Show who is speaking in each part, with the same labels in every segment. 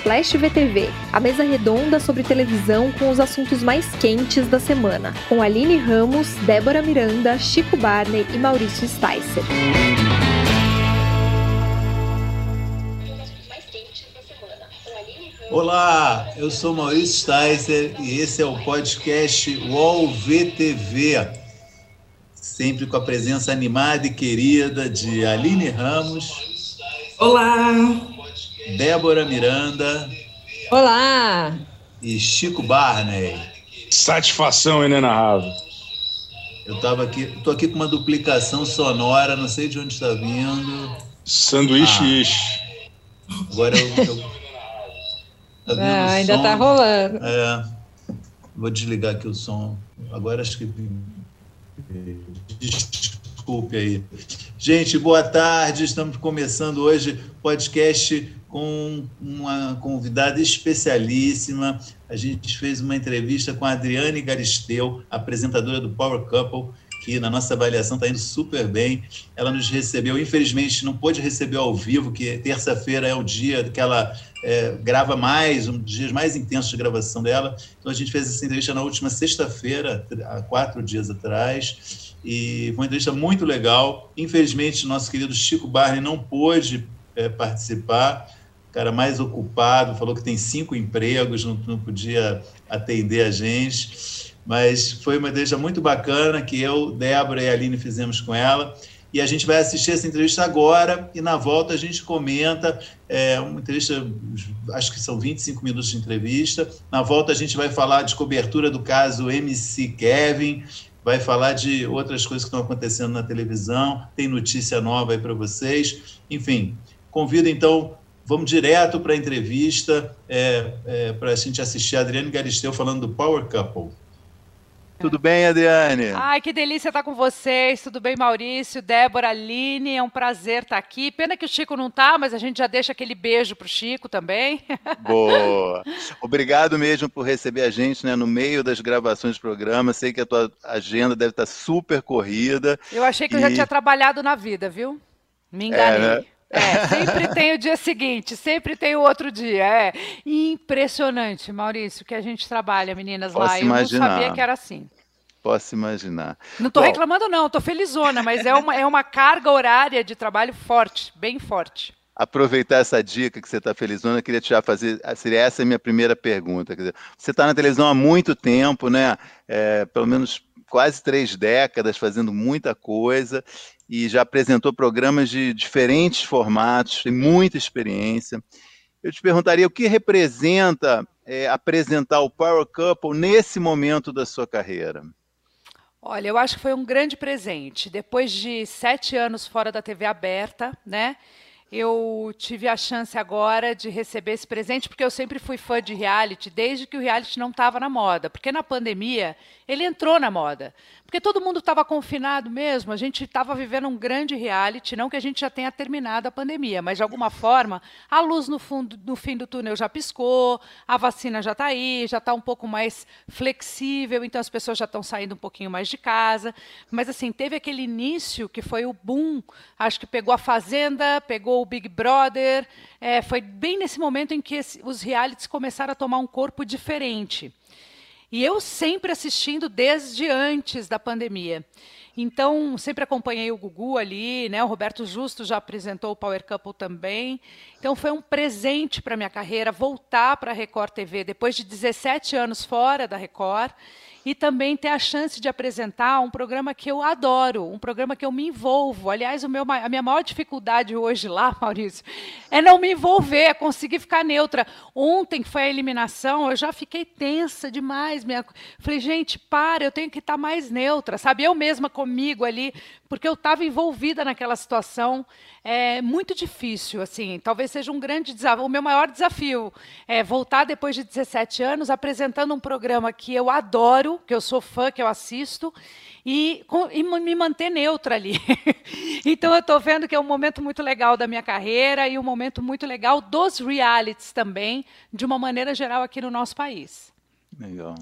Speaker 1: Splash VTV, a mesa redonda sobre televisão com os assuntos mais quentes da semana, com Aline Ramos, Débora Miranda, Chico Barney e Maurício Sticer.
Speaker 2: Olá, eu sou Maurício Sticer e esse é o podcast UOL VTV. Sempre com a presença animada e querida de Aline Ramos.
Speaker 3: Olá!
Speaker 2: Débora Miranda.
Speaker 4: Olá!
Speaker 2: E Chico Barney.
Speaker 5: Satisfação inenarrável.
Speaker 2: Eu estava aqui, estou aqui com uma duplicação sonora, não sei de onde está vindo.
Speaker 5: Sanduíche ah,
Speaker 2: Agora eu. eu
Speaker 4: tá ah, ainda está rolando.
Speaker 2: É, vou desligar aqui o som. Agora acho que. Desculpe aí. Gente, boa tarde. Estamos começando hoje podcast com uma convidada especialíssima. A gente fez uma entrevista com a Adriane Garisteu, apresentadora do Power Couple, que na nossa avaliação está indo super bem. Ela nos recebeu, infelizmente não pôde receber ao vivo, que terça-feira é o dia que ela é, grava mais, um dos dias mais intensos de gravação dela. Então a gente fez essa entrevista na última sexta-feira, há quatro dias atrás, e foi uma entrevista muito legal. Infelizmente, nosso querido Chico Barney não pôde é, participar, cara mais ocupado, falou que tem cinco empregos, não, não podia atender a gente, mas foi uma entrevista muito bacana que eu, Débora e Aline fizemos com ela. E a gente vai assistir essa entrevista agora e na volta a gente comenta. É uma entrevista, acho que são 25 minutos de entrevista. Na volta a gente vai falar de cobertura do caso MC Kevin, vai falar de outras coisas que estão acontecendo na televisão, tem notícia nova aí para vocês. Enfim, convido então Vamos direto para a entrevista, é, é, para a gente assistir a Adriane Garisteu falando do Power Couple. Tudo bem, Adriane?
Speaker 6: Ai, que delícia estar com vocês. Tudo bem, Maurício, Débora, Aline. É um prazer estar aqui. Pena que o Chico não está, mas a gente já deixa aquele beijo para o Chico também.
Speaker 2: Boa. Obrigado mesmo por receber a gente né, no meio das gravações do programa. Sei que a tua agenda deve estar super corrida.
Speaker 6: Eu achei que e... eu já tinha trabalhado na vida, viu? Me enganei. É, né? É, sempre tem o dia seguinte, sempre tem o outro dia. É impressionante, Maurício, que a gente trabalha, meninas,
Speaker 2: Posso
Speaker 6: lá.
Speaker 2: Imaginar.
Speaker 6: Eu não sabia que era assim.
Speaker 2: Posso imaginar.
Speaker 6: Não estou reclamando, não, estou felizona, mas é uma, é uma carga horária de trabalho forte, bem forte.
Speaker 2: Aproveitar essa dica que você está felizona, eu queria te já fazer. Seria essa a minha primeira pergunta. Dizer, você está na televisão há muito tempo, né? É, pelo menos quase três décadas, fazendo muita coisa e já apresentou programas de diferentes formatos, tem muita experiência. Eu te perguntaria o que representa é, apresentar o Power Couple nesse momento da sua carreira?
Speaker 6: Olha, eu acho que foi um grande presente. Depois de sete anos fora da TV aberta, né? eu tive a chance agora de receber esse presente, porque eu sempre fui fã de reality, desde que o reality não estava na moda. Porque na pandemia, ele entrou na moda. Porque todo mundo estava confinado mesmo, a gente estava vivendo um grande reality, não que a gente já tenha terminado a pandemia, mas de alguma forma a luz no, fundo, no fim do túnel já piscou, a vacina já está aí, já está um pouco mais flexível, então as pessoas já estão saindo um pouquinho mais de casa. Mas assim, teve aquele início que foi o boom, acho que pegou a Fazenda, pegou o Big Brother, é, foi bem nesse momento em que os realities começaram a tomar um corpo diferente. E eu sempre assistindo desde antes da pandemia. Então, sempre acompanhei o Gugu ali, né? O Roberto Justo já apresentou o Power Couple também. Então, foi um presente para minha carreira voltar para a Record TV depois de 17 anos fora da Record e também ter a chance de apresentar um programa que eu adoro, um programa que eu me envolvo. Aliás, o meu, a minha maior dificuldade hoje lá, Maurício, é não me envolver, é conseguir ficar neutra. Ontem, que foi a eliminação, eu já fiquei tensa demais. Minha... Falei, gente, para, eu tenho que estar mais neutra, sabe? Eu mesma comigo ali, porque eu estava envolvida naquela situação é muito difícil, assim, talvez seja um grande desafio. O meu maior desafio é voltar depois de 17 anos apresentando um programa que eu adoro, que eu sou fã, que eu assisto, e, e me manter neutra ali. então eu estou vendo que é um momento muito legal da minha carreira e um momento muito legal dos realities também, de uma maneira geral aqui no nosso país.
Speaker 2: Legal.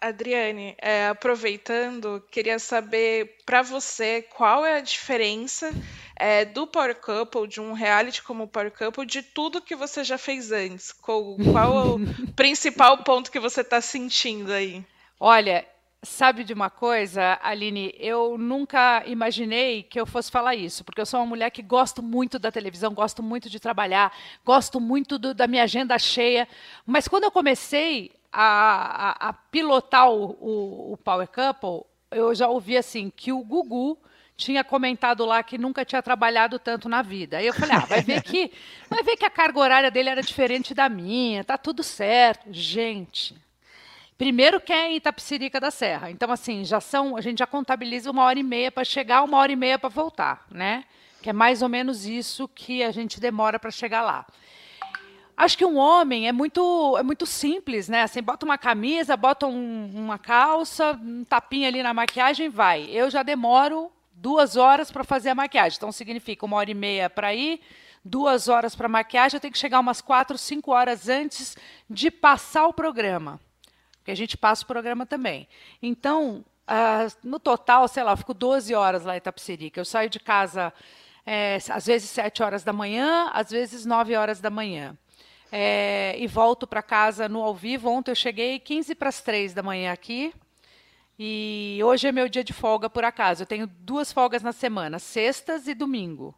Speaker 3: Adriane, é, aproveitando, queria saber para você qual é a diferença é, do Power Couple, de um reality como o Power Couple, de tudo que você já fez antes. Qual, qual o principal ponto que você está sentindo aí?
Speaker 6: Olha, sabe de uma coisa, Aline? Eu nunca imaginei que eu fosse falar isso, porque eu sou uma mulher que gosto muito da televisão, gosto muito de trabalhar, gosto muito do, da minha agenda cheia. Mas quando eu comecei a, a, a pilotar o, o, o, Power Couple, eu já ouvi assim que o Gugu tinha comentado lá que nunca tinha trabalhado tanto na vida. Aí eu falei, ah, vai ver que, vai ver que a carga horária dele era diferente da minha, tá tudo certo. Gente, primeiro que é em Itapecerica da Serra. Então, assim, já são, a gente já contabiliza uma hora e meia para chegar, uma hora e meia para voltar, né? Que é mais ou menos isso que a gente demora para chegar lá. Acho que um homem é muito, é muito simples, né? Assim, bota uma camisa, bota um, uma calça, um tapinha ali na maquiagem, vai. Eu já demoro duas horas para fazer a maquiagem. Então significa uma hora e meia para ir, duas horas para maquiagem. Eu tenho que chegar umas quatro, cinco horas antes de passar o programa, porque a gente passa o programa também. Então, uh, no total, sei lá, eu fico 12 horas lá em Itapecerica. Eu saio de casa é, às vezes sete horas da manhã, às vezes nove horas da manhã é, e volto para casa no ao vivo. Ontem eu cheguei 15 para as 3 da manhã aqui. E hoje é meu dia de folga, por acaso. Eu tenho duas folgas na semana, sextas e domingo.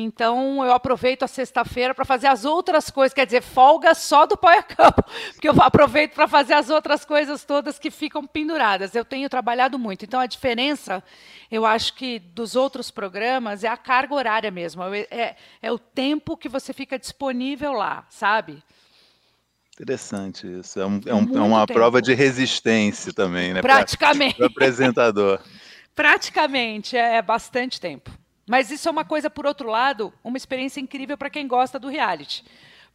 Speaker 6: Então eu aproveito a sexta-feira para fazer as outras coisas, quer dizer, folga só do Power porque eu aproveito para fazer as outras coisas todas que ficam penduradas. Eu tenho trabalhado muito. Então a diferença, eu acho que dos outros programas é a carga horária mesmo, é, é, é o tempo que você fica disponível lá, sabe?
Speaker 7: Interessante isso. É, um, é, um, é uma tempo. prova de resistência também, né?
Speaker 6: Praticamente.
Speaker 7: Para o apresentador.
Speaker 6: Praticamente, é bastante tempo. Mas isso é uma coisa, por outro lado, uma experiência incrível para quem gosta do reality.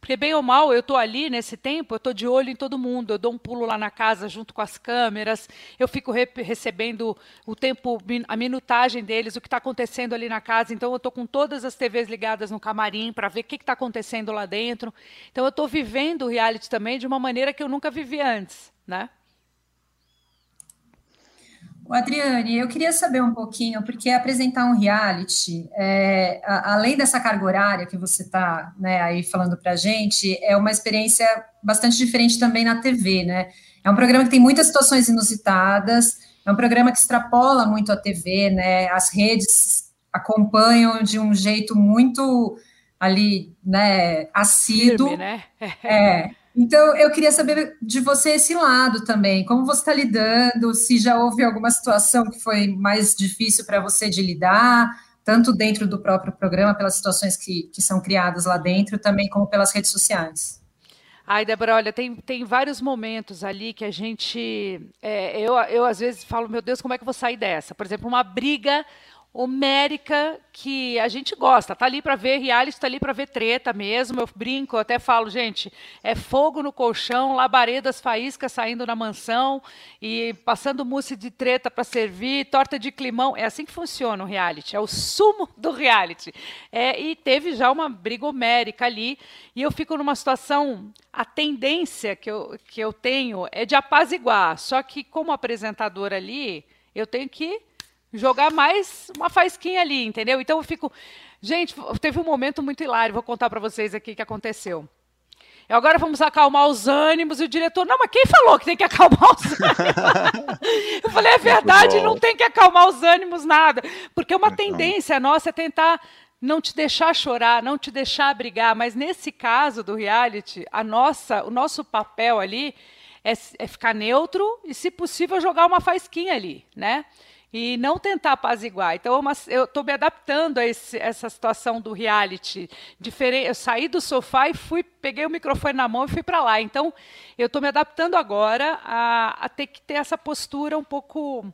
Speaker 6: Porque, bem ou mal, eu estou ali nesse tempo, eu estou de olho em todo mundo, eu dou um pulo lá na casa junto com as câmeras, eu fico re recebendo o tempo, a minutagem deles, o que está acontecendo ali na casa. Então, eu estou com todas as TVs ligadas no camarim para ver o que está acontecendo lá dentro. Então, eu estou vivendo o reality também de uma maneira que eu nunca vivi antes. Né?
Speaker 8: Adriane, eu queria saber um pouquinho, porque apresentar um reality, é, a, além dessa carga horária que você está né, aí falando para a gente, é uma experiência bastante diferente também na TV, né? É um programa que tem muitas situações inusitadas, é um programa que extrapola muito a TV, né? As redes acompanham de um jeito muito ali, né, assíduo.
Speaker 6: Firme, né?
Speaker 8: é. Então, eu queria saber de você esse lado também, como você está lidando, se já houve alguma situação que foi mais difícil para você de lidar, tanto dentro do próprio programa, pelas situações que, que são criadas lá dentro, também como pelas redes sociais.
Speaker 6: Ai, Débora, olha, tem, tem vários momentos ali que a gente. É, eu, eu, às vezes, falo, meu Deus, como é que eu vou sair dessa? Por exemplo, uma briga homérica que a gente gosta. Tá ali para ver reality, tá ali para ver treta mesmo. Eu brinco, até falo, gente, é fogo no colchão, labaredas, faíscas saindo na mansão e passando mousse de treta para servir, torta de climão. É assim que funciona o reality, é o sumo do reality. É, e teve já uma briga homérica ali e eu fico numa situação a tendência que eu, que eu tenho é de apaziguar. Só que como apresentadora ali, eu tenho que jogar mais uma faisquinha ali, entendeu? Então eu fico. Gente, teve um momento muito hilário, vou contar para vocês aqui o que aconteceu. E agora vamos acalmar os ânimos. E o diretor, não, mas quem falou que tem que acalmar os ânimos? eu falei, é verdade, não tem que acalmar os ânimos nada. Porque uma tendência nossa é tentar não te deixar chorar, não te deixar brigar. Mas nesse caso do reality, a nossa, o nosso papel ali é, é ficar neutro e, se possível, jogar uma faisquinha ali, né? E não tentar apaziguar. Então, eu estou me adaptando a esse, essa situação do reality. Diferente, eu saí do sofá e fui, peguei o microfone na mão e fui para lá. Então, eu estou me adaptando agora a, a, ter que ter essa postura um pouco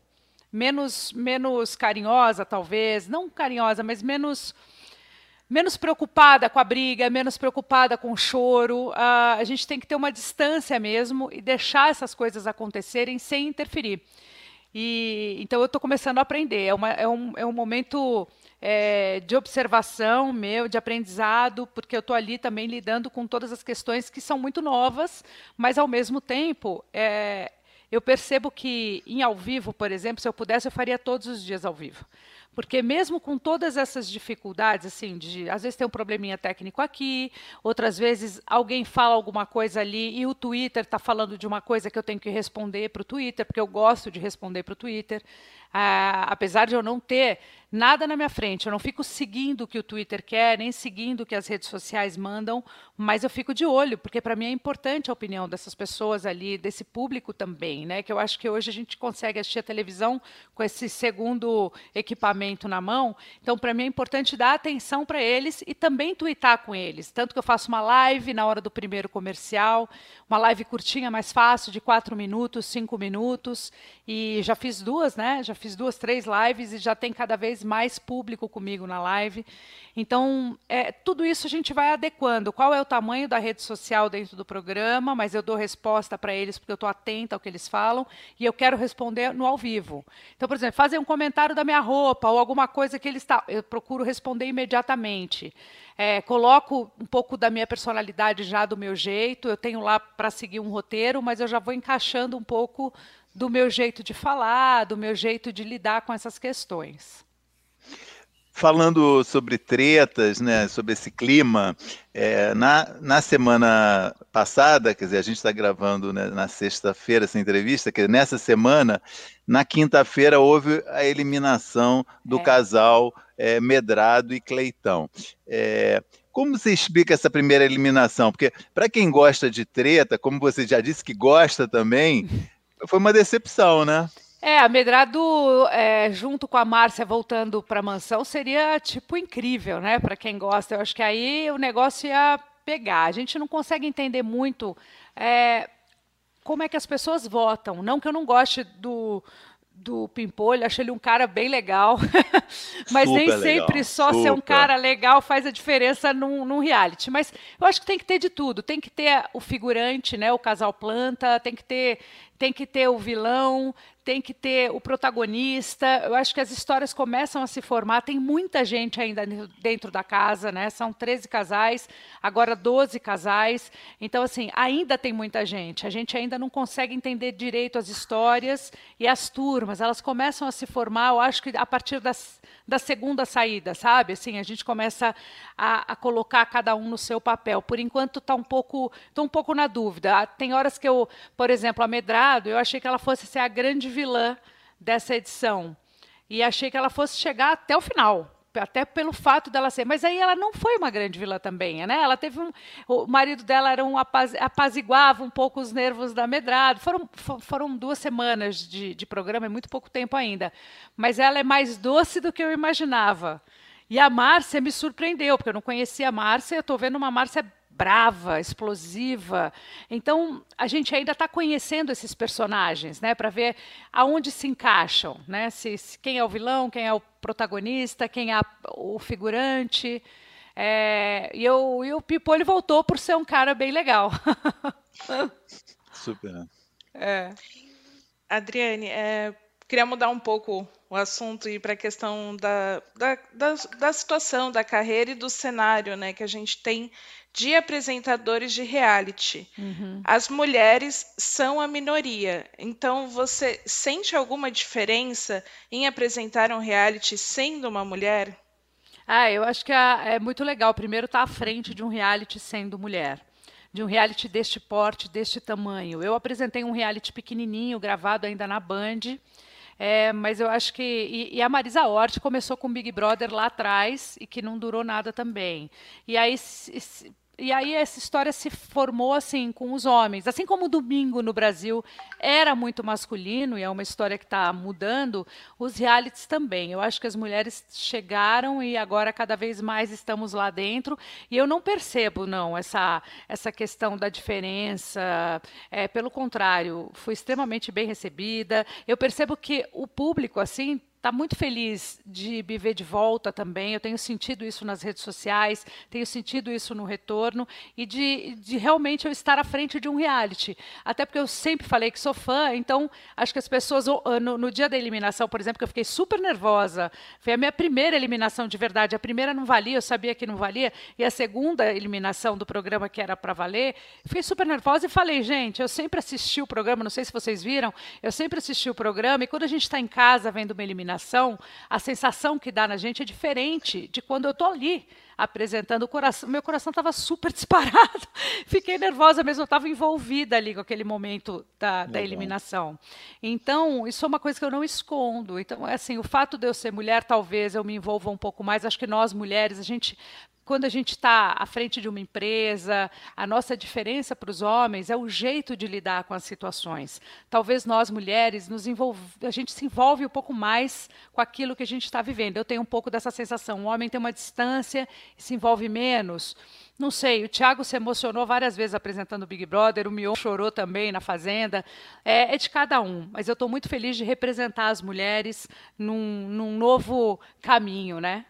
Speaker 6: menos, menos carinhosa, talvez. Não carinhosa, mas menos menos preocupada com a briga, menos preocupada com o choro. A gente tem que ter uma distância mesmo e deixar essas coisas acontecerem sem interferir. E então eu estou começando a aprender. É, uma, é, um, é um momento é, de observação meu, de aprendizado, porque eu estou ali também lidando com todas as questões que são muito novas, mas ao mesmo tempo é, eu percebo que em ao vivo, por exemplo, se eu pudesse, eu faria todos os dias ao vivo. Porque mesmo com todas essas dificuldades, assim, de às vezes tem um probleminha técnico aqui, outras vezes alguém fala alguma coisa ali e o Twitter está falando de uma coisa que eu tenho que responder para o Twitter, porque eu gosto de responder para o Twitter. Ah, apesar de eu não ter nada na minha frente. Eu não fico seguindo o que o Twitter quer, nem seguindo o que as redes sociais mandam, mas eu fico de olho, porque para mim é importante a opinião dessas pessoas ali, desse público também, né? Que eu acho que hoje a gente consegue assistir a televisão com esse segundo equipamento na mão. Então, para mim é importante dar atenção para eles e também twittar com eles. Tanto que eu faço uma live na hora do primeiro comercial, uma live curtinha, mais fácil, de quatro minutos, cinco minutos, e já fiz duas, né? Já fiz duas, três lives e já tem cada vez mais público comigo na live. Então, é, tudo isso a gente vai adequando. Qual é o tamanho da rede social dentro do programa, mas eu dou resposta para eles porque eu estou atenta ao que eles falam e eu quero responder no ao vivo. Então, por exemplo, fazer um comentário da minha roupa ou alguma coisa que eles está, eu procuro responder imediatamente. É, coloco um pouco da minha personalidade já do meu jeito. Eu tenho lá para seguir um roteiro, mas eu já vou encaixando um pouco do meu jeito de falar, do meu jeito de lidar com essas questões
Speaker 7: falando sobre tretas, né, sobre esse clima, é, na, na semana passada, quer dizer, a gente está gravando né, na sexta-feira essa entrevista, que nessa semana, na quinta-feira, houve a eliminação do é. casal é, Medrado e Cleitão. É, como você explica essa primeira eliminação? Porque, para quem gosta de treta, como você já disse que gosta também, foi uma decepção, né?
Speaker 6: É, a Medrado, é, junto com a Márcia voltando para a mansão, seria tipo incrível, né? Para quem gosta. Eu acho que aí o negócio ia pegar. A gente não consegue entender muito é, como é que as pessoas votam. Não que eu não goste do, do Pimpolho, acho ele um cara bem legal, mas super nem sempre legal, só super. ser um cara legal faz a diferença num, num, reality. Mas eu acho que tem que ter de tudo, tem que ter o figurante, né, o casal planta, tem que ter tem que ter o vilão, tem que ter o protagonista. Eu acho que as histórias começam a se formar. Tem muita gente ainda dentro da casa, né? São 13 casais, agora 12 casais. Então, assim, ainda tem muita gente. A gente ainda não consegue entender direito as histórias e as turmas. Elas começam a se formar, eu acho que a partir das, da segunda saída, sabe? Assim, a gente começa a, a colocar cada um no seu papel. Por enquanto, está um pouco, estou um pouco na dúvida. Tem horas que eu, por exemplo, a Medra eu achei que ela fosse ser a grande vilã dessa edição. E achei que ela fosse chegar até o final até pelo fato dela ser. Mas aí ela não foi uma grande vilã também, né? Ela teve um, o marido dela era um apaz, apaziguava um pouco os nervos da Medrado. Foram, foram duas semanas de, de programa, é muito pouco tempo ainda. Mas ela é mais doce do que eu imaginava. E a Márcia me surpreendeu, porque eu não conhecia a Márcia. Eu estou vendo uma Márcia brava, explosiva. Então, a gente ainda está conhecendo esses personagens, né, para ver aonde se encaixam, né, se, se, quem é o vilão, quem é o protagonista, quem é o figurante. É, e, eu, e o Pipo ele voltou por ser um cara bem legal.
Speaker 7: Super.
Speaker 3: É. Adriane, é, queria mudar um pouco o assunto e para a questão da, da, da, da, situação da carreira e do cenário né, que a gente tem de apresentadores de reality. Uhum. As mulheres são a minoria. Então, você sente alguma diferença em apresentar um reality sendo uma mulher?
Speaker 6: Ah, eu acho que é, muito legal. Primeiro, estar tá à frente de um reality sendo mulher de um reality deste porte, deste tamanho. Eu apresentei um reality pequenininho, gravado ainda na Band, é, mas eu acho que. E, e, a Marisa Hort começou com Big Brother lá atrás e que não durou nada também. E aí, se, e aí essa história se formou assim com os homens. Assim como o domingo no Brasil era muito masculino e é uma história que está mudando, os realities também. Eu acho que as mulheres chegaram e agora cada vez mais estamos lá dentro. E eu não percebo não essa essa questão da diferença. É, pelo contrário, fui extremamente bem recebida. Eu percebo que o público assim tá muito feliz de me ver de volta também. Eu tenho sentido isso nas redes sociais, tenho sentido isso no retorno e de, de realmente eu estar à frente de um reality. Até porque eu sempre falei que sou fã, então acho que as pessoas, no, no dia da eliminação, por exemplo, que eu fiquei super nervosa, foi a minha primeira eliminação de verdade. A primeira não valia, eu sabia que não valia, e a segunda eliminação do programa que era para valer, fiquei super nervosa e falei, gente, eu sempre assisti o programa, não sei se vocês viram, eu sempre assisti o programa, e quando a gente está em casa vendo uma eliminação, eliminação, a sensação que dá na gente é diferente de quando eu estou ali apresentando o coração. Meu coração estava super disparado. Fiquei nervosa mesmo, eu estava envolvida ali com aquele momento da, da, eliminação. Então, isso é uma coisa que eu não escondo. Então, assim, o fato de eu ser mulher, talvez eu me envolva um pouco mais. Acho que nós, mulheres, a gente quando a gente está à frente de uma empresa, a nossa diferença para os homens é o jeito de lidar com as situações. Talvez nós, mulheres, nos envolve, a gente se envolve um pouco mais com aquilo que a gente está vivendo. Eu tenho um pouco dessa sensação. O homem tem uma distância e se envolve menos. Não sei, o Thiago se emocionou várias vezes apresentando o Big Brother, o Mion chorou também na Fazenda. É, é de cada um, mas eu estou muito feliz de representar as mulheres num, num novo caminho, né?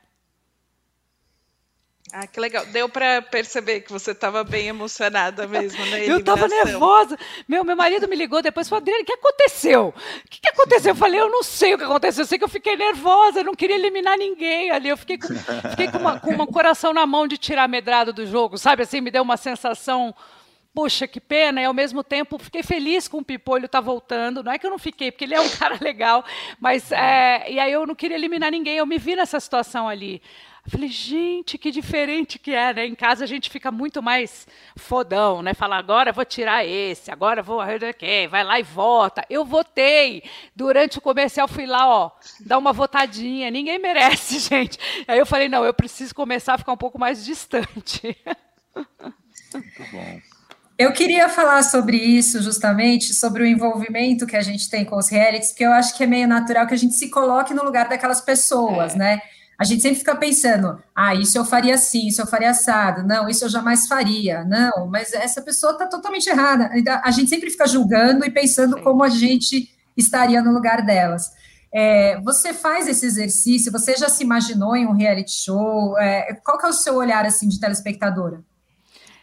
Speaker 3: Ah, que legal. Deu para perceber que você estava bem emocionada mesmo, né?
Speaker 6: Eu estava nervosa. Meu, meu marido me ligou depois e falou: Adriane, o que aconteceu? O que, que aconteceu? Eu falei: Eu não sei o que aconteceu. Eu sei que eu fiquei nervosa, eu não queria eliminar ninguém ali. Eu fiquei com, fiquei com, uma, com um coração na mão de tirar a medrada do jogo, sabe? Assim, me deu uma sensação puxa, que pena, e ao mesmo tempo fiquei feliz com o Pipolho estar tá voltando. Não é que eu não fiquei, porque ele é um cara legal, mas é, e aí eu não queria eliminar ninguém, eu me vi nessa situação ali. Eu falei, gente, que diferente que é, né? Em casa a gente fica muito mais fodão, né? Falar, agora vou tirar esse, agora vou quem, vai lá e vota. Eu votei. Durante o comercial fui lá, ó, dar uma votadinha. Ninguém merece, gente. Aí eu falei, não, eu preciso começar a ficar um pouco mais distante.
Speaker 8: Muito bom. Eu queria falar sobre isso, justamente, sobre o envolvimento que a gente tem com os realities, porque eu acho que é meio natural que a gente se coloque no lugar daquelas pessoas, é. né? a gente sempre fica pensando, ah, isso eu faria assim, isso eu faria assado, não, isso eu jamais faria, não, mas essa pessoa está totalmente errada. A gente sempre fica julgando e pensando Sim. como a gente estaria no lugar delas. É, você faz esse exercício, você já se imaginou em um reality show? É, qual que é o seu olhar assim de telespectadora?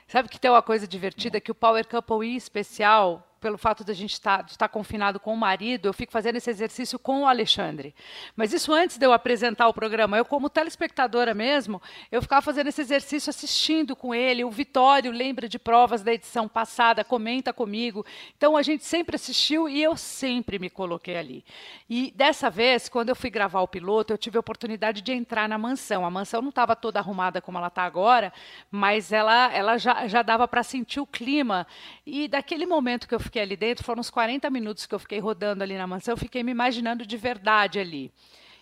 Speaker 6: Sabe que tem uma coisa divertida? Que o Power Couple especial pelo fato de a gente estar, tá, estar confinado com o marido, eu fico fazendo esse exercício com o Alexandre. Mas isso antes de eu apresentar o programa. Eu, como telespectadora mesmo, eu ficava fazendo esse exercício assistindo com ele. O Vitório lembra de provas da edição passada, comenta comigo. Então a gente sempre assistiu e eu sempre me coloquei ali. E dessa vez, quando eu fui gravar o piloto, eu tive a oportunidade de entrar na mansão. A mansão não estava toda arrumada como ela está agora, mas ela, ela já, já dava para sentir o clima. E daquele momento que eu fiquei ali dentro, foram uns 40 minutos que eu fiquei rodando ali na mansão, eu fiquei me imaginando de verdade ali.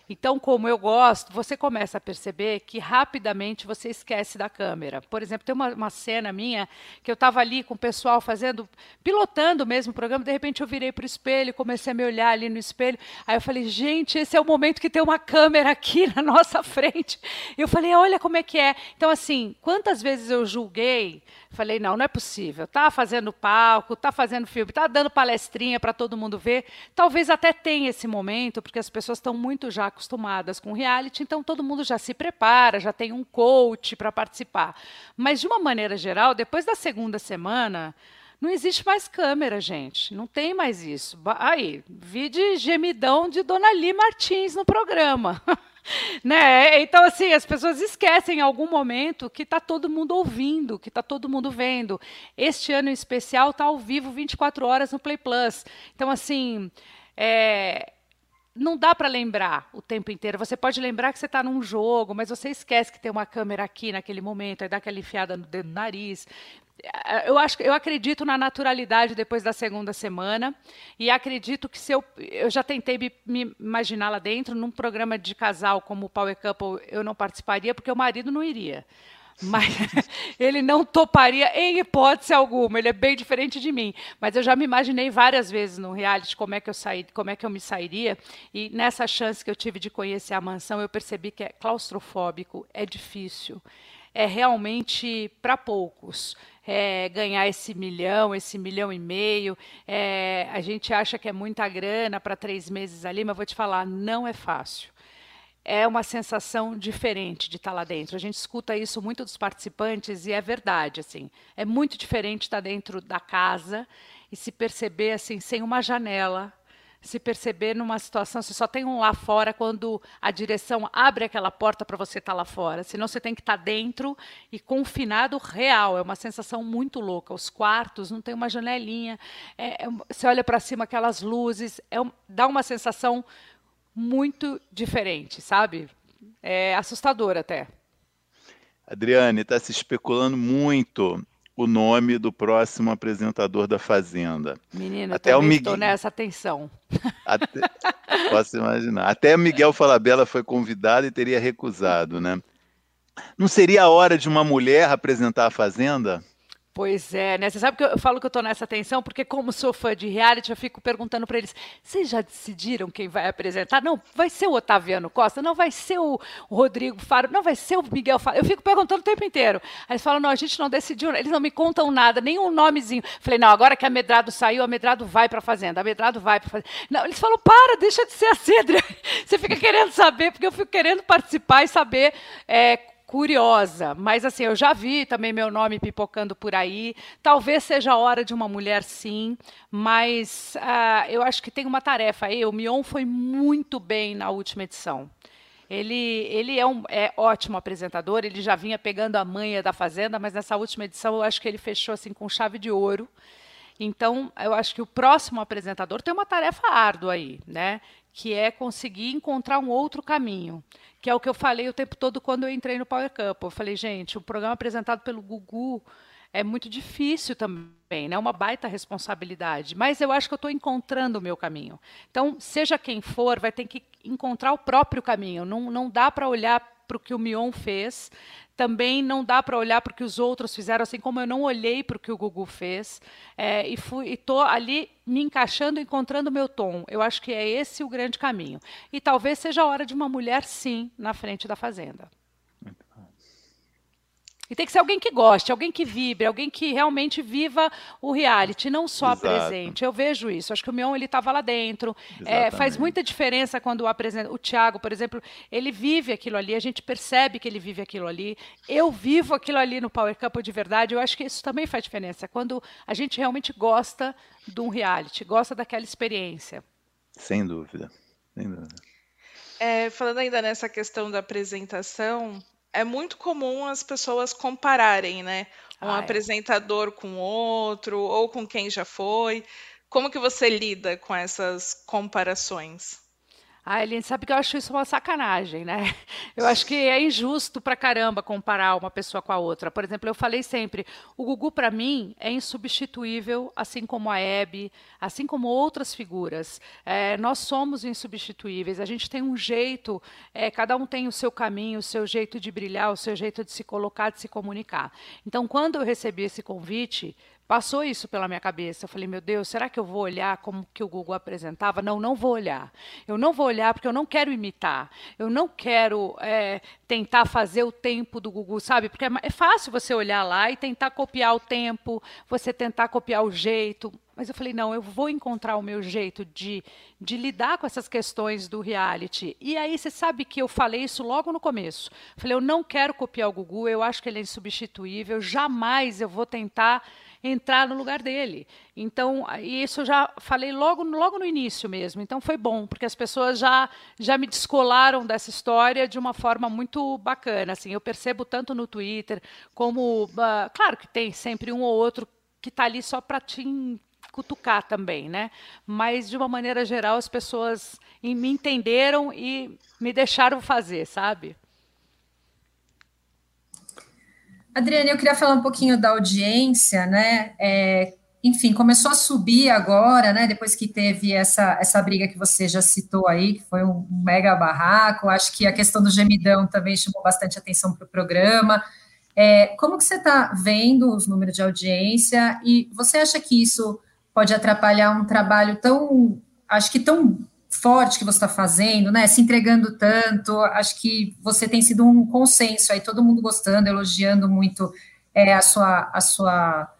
Speaker 6: Então, como eu gosto, você começa a perceber que rapidamente você esquece da câmera. Por exemplo, tem uma, uma cena minha que eu estava ali com o pessoal fazendo, pilotando mesmo o programa, de repente eu virei para o espelho, comecei a me olhar ali no espelho. Aí eu falei, gente, esse é o momento que tem uma câmera aqui na nossa frente. Eu falei, olha como é que é. Então, assim, quantas vezes eu julguei Falei, não, não é possível. Tá fazendo palco, tá fazendo filme, tá dando palestrinha para todo mundo ver. Talvez até tenha esse momento, porque as pessoas estão muito já acostumadas com reality, então todo mundo já se prepara, já tem um coach para participar. Mas de uma maneira geral, depois da segunda semana, não existe mais câmera, gente. Não tem mais isso. Aí, vi de gemidão de Dona Lee Martins no programa. né? Então, assim, as pessoas esquecem em algum momento que está todo mundo ouvindo, que está todo mundo vendo. Este ano em especial está ao vivo 24 horas no Play Plus. Então, assim, é, não dá para lembrar o tempo inteiro. Você pode lembrar que você está num jogo, mas você esquece que tem uma câmera aqui naquele momento, aí dá aquela enfiada no dedo no nariz eu acho eu acredito na naturalidade depois da segunda semana e acredito que se eu eu já tentei me, me, imaginar lá dentro num programa de casal como o Power Couple eu não participaria porque o marido não iria. Mas ele não toparia em hipótese alguma ele é bem diferente de mim. Mas eu já me imaginei várias vezes no reality como é que eu saí como é que eu me sairia e nessa chance que eu tive de conhecer a mansão eu percebi que é claustrofóbico é difícil é realmente para poucos é, ganhar esse milhão, esse milhão e meio. É, a gente acha que é muita grana para três meses ali, mas vou te falar, não é fácil é uma sensação diferente de estar lá dentro. A gente escuta isso muito dos participantes e é verdade, assim. É muito diferente estar dentro da casa e se perceber assim sem uma janela, se perceber numa situação, você só tem um lá fora quando a direção abre aquela porta para você estar lá fora. Senão você tem que estar dentro e confinado real. É uma sensação muito louca. Os quartos não tem uma janelinha. É, é, você olha para cima aquelas luzes, é, dá uma sensação muito diferente, sabe? É assustador até.
Speaker 7: Adriane, está se especulando muito o nome do próximo apresentador da Fazenda.
Speaker 6: Menina, até o Miguel estou nessa atenção.
Speaker 7: Até... Posso imaginar. Até o Miguel Falabella foi convidado e teria recusado, né? Não seria a hora de uma mulher apresentar a Fazenda?
Speaker 6: Pois é, né? Você sabe que eu falo que eu estou nessa atenção, porque como sou fã de reality, eu fico perguntando para eles: vocês já decidiram quem vai apresentar? Não, vai ser o Otaviano Costa, não vai ser o Rodrigo Faro, não vai ser o Miguel Faro. Eu fico perguntando o tempo inteiro. Aí eles falam: não, a gente não decidiu, eles não me contam nada, nenhum nomezinho. Falei: não, agora que a Medrado saiu, a Medrado vai para a Fazenda, a Medrado vai para a Fazenda. Não, eles falam: para, deixa de ser assim, Adriano. Você fica querendo saber, porque eu fico querendo participar e saber. É, curiosa, mas assim, eu já vi também meu nome pipocando por aí. Talvez seja a hora de uma mulher, sim, mas uh, eu acho que tem uma tarefa aí. O Mion foi muito bem na última edição. Ele, ele é um é ótimo apresentador, ele já vinha pegando a manha da Fazenda, mas nessa última edição eu acho que ele fechou assim com chave de ouro. Então, eu acho que o próximo apresentador tem uma tarefa árdua aí, né? Que é conseguir encontrar um outro caminho que é o que eu falei o tempo todo quando eu entrei no Power Couple. Eu falei, gente, o programa apresentado pelo Gugu é muito difícil também, né? É uma baita responsabilidade. Mas eu acho que eu estou encontrando o meu caminho. Então, seja quem for, vai ter que encontrar o próprio caminho. Não, não dá para olhar para o que o Mion fez, também não dá para olhar para o que os outros fizeram, assim como eu não olhei para o que o Gugu fez. É, e estou ali me encaixando, encontrando meu tom. Eu acho que é esse o grande caminho. E talvez seja a hora de uma mulher, sim, na frente da Fazenda. E tem que ser alguém que goste, alguém que vibre, alguém que realmente viva o reality, não só Exato. presente. Eu vejo isso. Acho que o Mion ele estava lá dentro. É, faz muita diferença quando o apresenta. O Thiago, por exemplo, ele vive aquilo ali. A gente percebe que ele vive aquilo ali. Eu vivo aquilo ali no Power Couple de verdade. Eu acho que isso também faz diferença. Quando a gente realmente gosta de um reality, gosta daquela experiência.
Speaker 7: Sem dúvida. Sem dúvida.
Speaker 3: É, falando ainda nessa questão da apresentação, é muito comum as pessoas compararem, né? Um ah, é. apresentador com outro, ou com quem já foi. Como que você lida com essas comparações?
Speaker 6: Ah, Eline, sabe que eu acho isso uma sacanagem, né? Eu acho que é injusto pra caramba comparar uma pessoa com a outra. Por exemplo, eu falei sempre, o Gugu para mim é insubstituível, assim como a Hebe, assim como outras figuras. É, nós somos insubstituíveis. A gente tem um jeito, é, cada um tem o seu caminho, o seu jeito de brilhar, o seu jeito de se colocar, de se comunicar. Então, quando eu recebi esse convite, Passou isso pela minha cabeça. Eu falei, meu Deus, será que eu vou olhar como que o Google apresentava? Não, não vou olhar. Eu não vou olhar porque eu não quero imitar. Eu não quero é, tentar fazer o tempo do Google, sabe? Porque é, é fácil você olhar lá e tentar copiar o tempo, você tentar copiar o jeito. Mas eu falei, não, eu vou encontrar o meu jeito de, de lidar com essas questões do reality. E aí você sabe que eu falei isso logo no começo. Falei, eu não quero copiar o Gugu, eu acho que ele é insubstituível, jamais eu vou tentar entrar no lugar dele. Então, isso eu já falei logo, logo no início mesmo. Então, foi bom, porque as pessoas já, já me descolaram dessa história de uma forma muito bacana. Assim, eu percebo tanto no Twitter como. Uh, claro que tem sempre um ou outro que está ali só para te cutucar também, né? Mas de uma maneira geral as pessoas me entenderam e me deixaram fazer, sabe?
Speaker 8: Adriane, eu queria falar um pouquinho da audiência, né? É, enfim, começou a subir agora, né? Depois que teve essa, essa briga que você já citou aí, que foi um mega barraco. Acho que a questão do gemidão também chamou bastante atenção para o programa. É, como que você está vendo os números de audiência e você acha que isso pode atrapalhar um trabalho tão, acho que tão forte que você está fazendo, né? Se entregando tanto, acho que você tem sido um consenso aí, todo mundo gostando, elogiando muito é, a sua a sua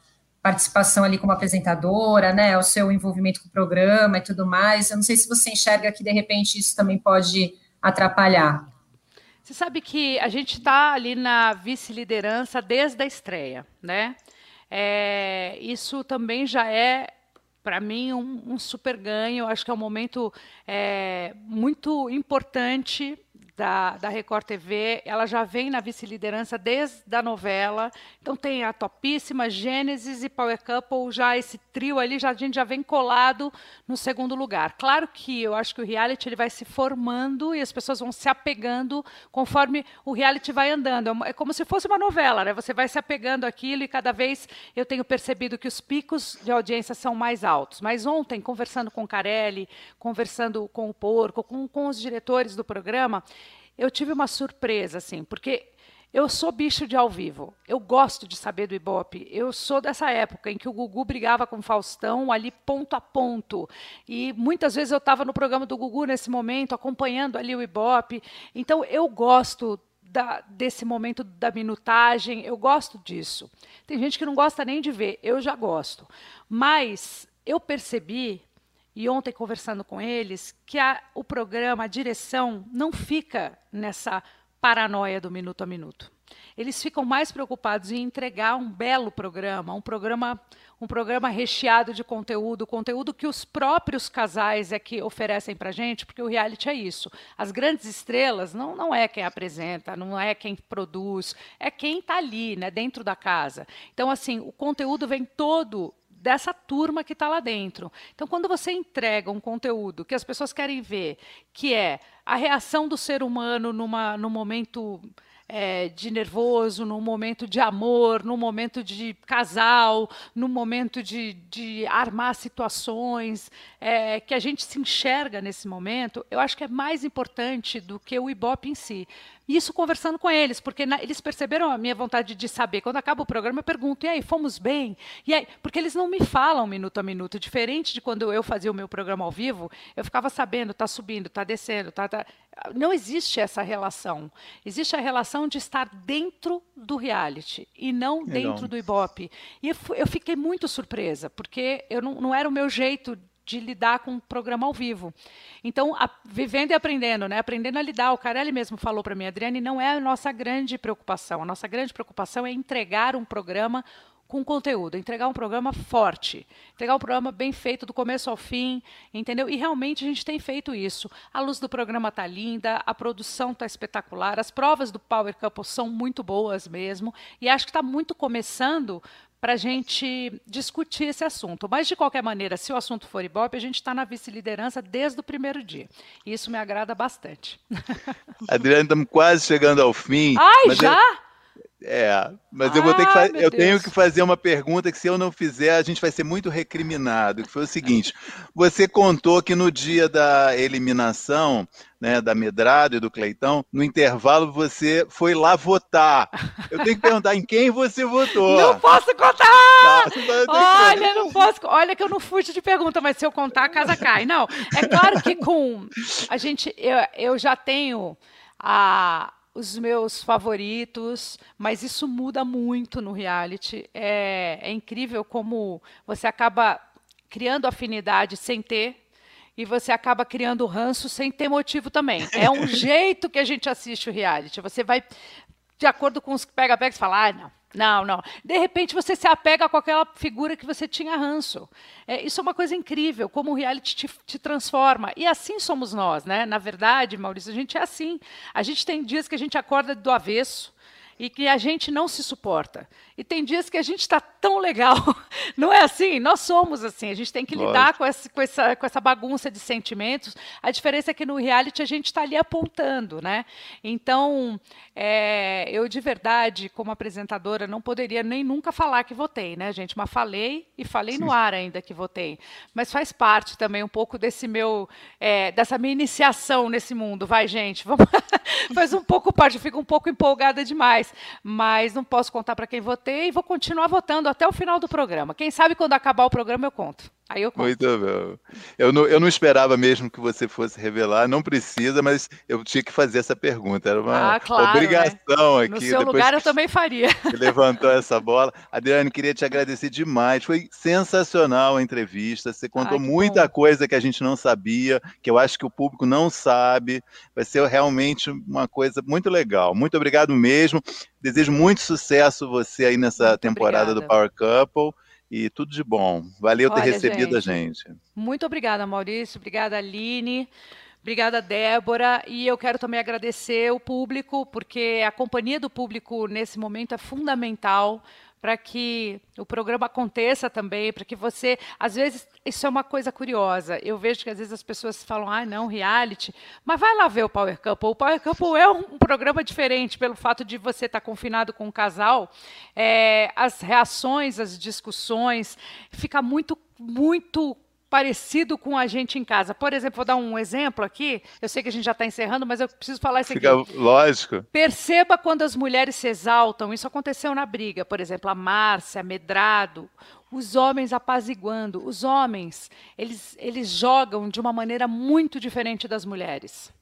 Speaker 8: participação ali como apresentadora, né, o seu envolvimento com o programa e tudo mais. Eu não sei se você enxerga que de repente isso também pode atrapalhar.
Speaker 6: Você sabe que a gente está ali na vice-liderança desde a estreia, né? É, isso também já é para mim, um, um, super ganho. Acho que é um momento é, muito importante da, da Record TV, ela já vem na vice-liderança desde a novela. Então tem a topíssima Gênesis e Power Couple, já esse trio ali, já, a gente já vem colado no segundo lugar. Claro que eu acho que o reality ele vai se formando e as pessoas vão se apegando conforme o reality vai andando. É, é como se fosse uma novela, né? Você vai se apegando àquilo e cada vez eu tenho percebido que os picos de audiência são mais altos. Mas ontem, conversando com o Carelli, conversando com o Porco, com, com os diretores do programa, eu tive uma surpresa, assim, porque eu sou bicho de ao vivo. Eu gosto de saber do Ibope. Eu sou dessa época em que o Gugu brigava com o Faustão ali ponto a ponto. E muitas vezes eu estava no programa do Gugu nesse momento, acompanhando ali o Ibope. Então eu gosto da, desse momento da minutagem, eu gosto disso. Tem gente que não gosta nem de ver, eu já gosto. Mas eu percebi e ontem conversando com eles, que a, o programa, a direção, não fica nessa paranoia do minuto a minuto. Eles ficam mais preocupados em entregar um belo programa, um programa, um programa recheado de conteúdo, conteúdo que os próprios casais é que oferecem para gente, porque o reality é isso. As grandes estrelas não, não é quem apresenta, não é quem produz, é quem está ali, né, dentro da casa. Então, assim, o conteúdo vem todo dessa turma que está lá dentro. Então, quando você entrega um conteúdo que as pessoas querem ver, que é a reação do ser humano numa, num momento é, de nervoso, num momento de amor, num momento de casal, num momento de, de armar situações, é, que a gente se enxerga nesse momento, eu acho que é mais importante do que o Ibope em si. Isso conversando com eles, porque na, eles perceberam a minha vontade de saber. Quando acaba o programa, eu pergunto: e aí, fomos bem? E aí, porque eles não me falam minuto a minuto, diferente de quando eu fazia o meu programa ao vivo, eu ficava sabendo, está subindo, está descendo, tá, tá. Não existe essa relação. Existe a relação de estar dentro do reality e não dentro do Ibope. E eu, eu fiquei muito surpresa, porque eu não, não era o meu jeito de lidar com um programa ao vivo. Então, a, vivendo e aprendendo, né? aprendendo a lidar. O Carelli mesmo falou para mim, Adriane, não é a nossa grande preocupação. A nossa grande preocupação é entregar um programa com conteúdo, entregar um programa forte, entregar um programa bem feito do começo ao fim, entendeu? E realmente a gente tem feito isso. A luz do programa tá linda, a produção tá espetacular, as provas do Power Couple são muito boas mesmo, e acho que está muito começando para a gente discutir esse assunto. Mas, de qualquer maneira, se o assunto for Ibope, a gente está na vice-liderança desde o primeiro dia. E isso me agrada bastante.
Speaker 7: Adriana, estamos quase chegando ao fim.
Speaker 6: Ai, já? Eu...
Speaker 7: É, mas eu vou ter que fa... eu tenho que fazer uma pergunta que se eu não fizer a gente vai ser muito recriminado. Que foi o seguinte: você contou que no dia da eliminação, né, da Medrado e do Cleitão, no intervalo você foi lá votar. Eu tenho que perguntar em quem você votou.
Speaker 6: Não posso contar. olha, não posso. Olha que eu não fujo de pergunta, mas se eu contar a casa cai. Não, é claro que com a gente eu, eu já tenho a os meus favoritos, mas isso muda muito no reality. É, é incrível como você acaba criando afinidade sem ter e você acaba criando ranço sem ter motivo também. É um jeito que a gente assiste o reality. Você vai de acordo com os pega-pega e fala, ah, não, não, não. De repente você se apega com aquela figura que você tinha ranço. É, isso é uma coisa incrível, como o reality te, te, transforma. E assim somos nós, né? Na verdade, Maurício, a gente é assim. A gente tem dias que a gente acorda do avesso e que a gente não se suporta. E tem dias que a gente está tão legal. Não é assim? Nós somos assim. A gente tem que Lógico. lidar com essa, com, essa, com essa bagunça de sentimentos. A diferença é que no reality a gente está ali apontando, né? Então, é, eu de verdade, como apresentadora, não poderia nem nunca falar que votei, né, gente? Mas falei e falei no ar ainda que votei. Mas faz parte também um pouco desse meu, é, dessa minha iniciação nesse mundo. Vai, gente, vamos... faz um pouco parte. Eu fico um pouco empolgada demais, mas não posso contar para quem votei e vou continuar votando até o final do programa. Quem sabe quando acabar o programa eu conto. Aí eu
Speaker 7: conto. Muito bom. Eu não, eu não esperava mesmo que você fosse revelar, não precisa, mas eu tinha que fazer essa pergunta. Era uma ah, claro, né? obrigação né? aqui. No
Speaker 6: seu lugar eu também faria.
Speaker 7: levantou essa bola. Adriane, queria te agradecer demais. Foi sensacional a entrevista. Você contou muita bom. coisa que a gente não sabia, que eu acho que o público não sabe. Vai ser realmente uma coisa muito legal. Muito obrigado mesmo. Desejo muito sucesso você aí nessa muito temporada obrigada. do Power Couple e tudo de bom. Valeu Olha, ter recebido gente, a gente.
Speaker 6: Muito obrigada, Maurício. Obrigada, Aline. Obrigada, Débora. E eu quero também agradecer o público, porque a companhia do público nesse momento é fundamental para que o programa aconteça também, para que você, às vezes, isso é uma coisa curiosa. Eu vejo que às vezes as pessoas falam, ah, não, reality, mas vai lá ver o Power Couple. O Power Couple é um programa diferente pelo fato de você estar confinado com um casal. É, as reações, as discussões, fica muito, muito parecido com a gente em casa. Por exemplo, vou dar um exemplo aqui. Eu sei que a gente já está encerrando, mas eu preciso falar isso
Speaker 7: Fica
Speaker 6: aqui.
Speaker 7: Lógico.
Speaker 6: Perceba quando as mulheres se exaltam. Isso aconteceu na briga. Por exemplo, a Márcia, Medrado, os homens apaziguando. Os homens, eles, eles jogam de uma maneira muito diferente das mulheres.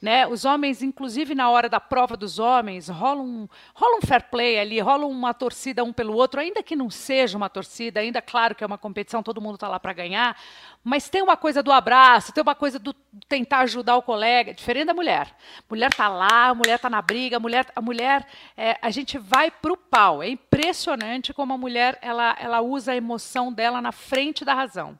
Speaker 6: Né? Os homens, inclusive na hora da prova dos homens, rola um, rola um fair play ali, rola uma torcida um pelo outro, ainda que não seja uma torcida, ainda claro que é uma competição, todo mundo está lá para ganhar, mas tem uma coisa do abraço, tem uma coisa do tentar ajudar o colega, diferente da mulher. Mulher está lá, mulher está na briga, mulher, a mulher, é, a gente vai para o pau. É impressionante como a mulher ela, ela usa a emoção dela na frente da razão.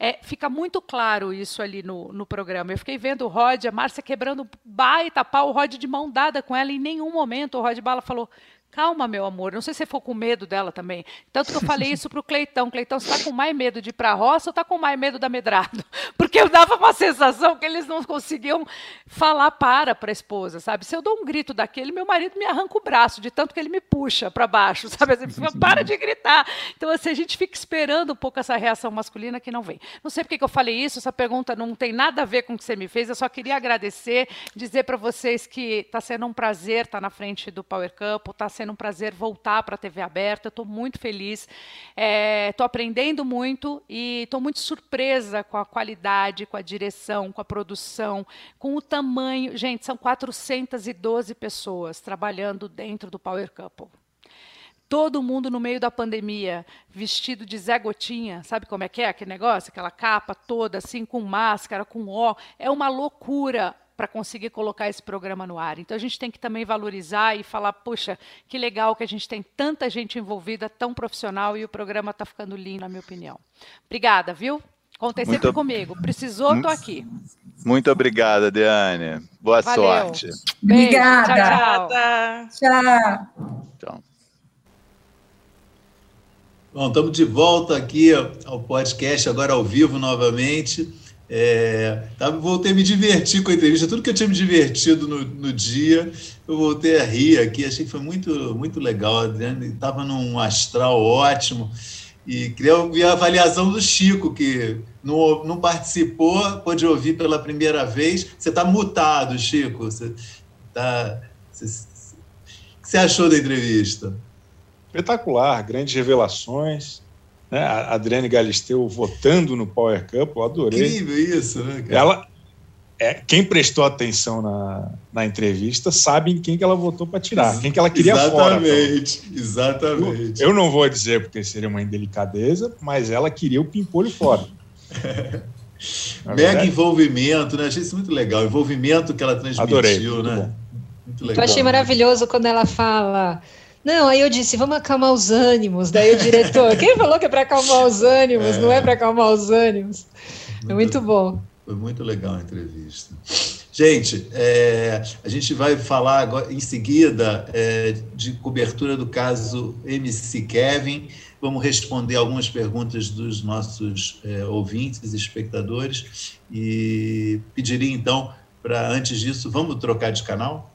Speaker 6: É, fica muito claro isso ali no, no programa. Eu fiquei vendo o Rod, a Márcia quebrando baita pau, o Rod de mão dada com ela. Em nenhum momento o Rod Bala falou: Calma, meu amor. Não sei se você for com medo dela também. Tanto que eu falei isso pro Cleitão. Cleitão, você está com mais medo de ir para a roça ou está com mais medo da medrado? Porque eu dava uma sensação que eles não conseguiam falar para para a esposa, sabe? Se eu dou um grito daquele, meu marido me arranca o braço, de tanto que ele me puxa para baixo, sabe? Assim, para de gritar. Então, assim, a gente fica esperando um pouco essa reação masculina que não vem. Não sei porque que eu falei isso, essa pergunta não tem nada a ver com o que você me fez. Eu só queria agradecer, dizer para vocês que está sendo um prazer estar na frente do Power Camp, está sendo um prazer voltar para a TV aberta. Estou muito feliz. Estou é, aprendendo muito e estou muito surpresa com a qualidade, com a direção, com a produção, com o tamanho. Gente, são 412 pessoas trabalhando dentro do Power Couple. Todo mundo no meio da pandemia, vestido de Zé Gotinha, sabe como é que é aquele negócio? Aquela capa toda, assim, com máscara, com ó. É uma loucura para conseguir colocar esse programa no ar. Então a gente tem que também valorizar e falar, puxa, que legal que a gente tem tanta gente envolvida, tão profissional e o programa está ficando lindo, na minha opinião. Obrigada, viu? Contem Muito... sempre comigo. Precisou, estou aqui.
Speaker 7: Muito obrigada, Diane. Boa Valeu. sorte.
Speaker 8: Beijo. Obrigada. Tchau, tchau. Tchau.
Speaker 2: Bom, estamos de volta aqui ao podcast, agora ao vivo novamente. É, tá, voltei a me divertir com a entrevista, tudo que eu tinha me divertido no, no dia, eu voltei a rir aqui, achei que foi muito, muito legal. A Adriane estava num astral ótimo. E queria ouvir a avaliação do Chico, que não, não participou, pôde ouvir pela primeira vez. Você está mutado, Chico. Você tá, você, o que você achou da entrevista?
Speaker 5: Espetacular, grandes revelações né? A Adriane Galisteu votando no Power Cup, eu adorei.
Speaker 2: Incrível isso, né?
Speaker 5: Cara? Ela, é, quem prestou atenção na, na entrevista sabe em quem que ela votou para tirar, quem que ela queria
Speaker 2: exatamente,
Speaker 5: fora.
Speaker 2: Exatamente, exatamente.
Speaker 5: Eu, eu, não vou dizer porque seria uma indelicadeza, mas ela queria o pimpolho fora.
Speaker 2: Mega envolvimento, né? Achei isso muito legal. O envolvimento que ela transmitiu,
Speaker 5: Adorei,
Speaker 2: né?
Speaker 4: Muito legal. Eu achei maravilhoso quando ela fala não, aí eu disse, vamos acalmar os ânimos. Daí o diretor, quem falou que é para acalmar os ânimos? É. Não é para acalmar os ânimos. Muito, é muito bom.
Speaker 2: Foi muito legal a entrevista. Gente, é, a gente vai falar agora, em seguida é, de cobertura do caso MC Kevin. Vamos responder algumas perguntas dos nossos é, ouvintes espectadores. E pediria então, para antes disso, vamos trocar de canal?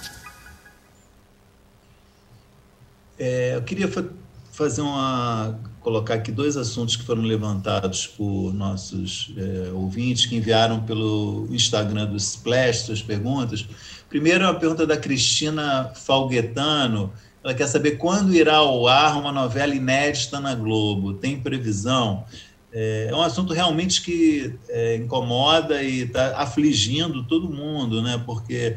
Speaker 2: É, eu queria fa fazer uma colocar aqui dois assuntos que foram levantados por nossos é, ouvintes que enviaram pelo Instagram do Splash suas perguntas. Primeiro, uma pergunta da Cristina Falguetano. Ela quer saber quando irá ao ar uma novela inédita na Globo. Tem previsão? É, é um assunto realmente que é, incomoda e está afligindo todo mundo, né? porque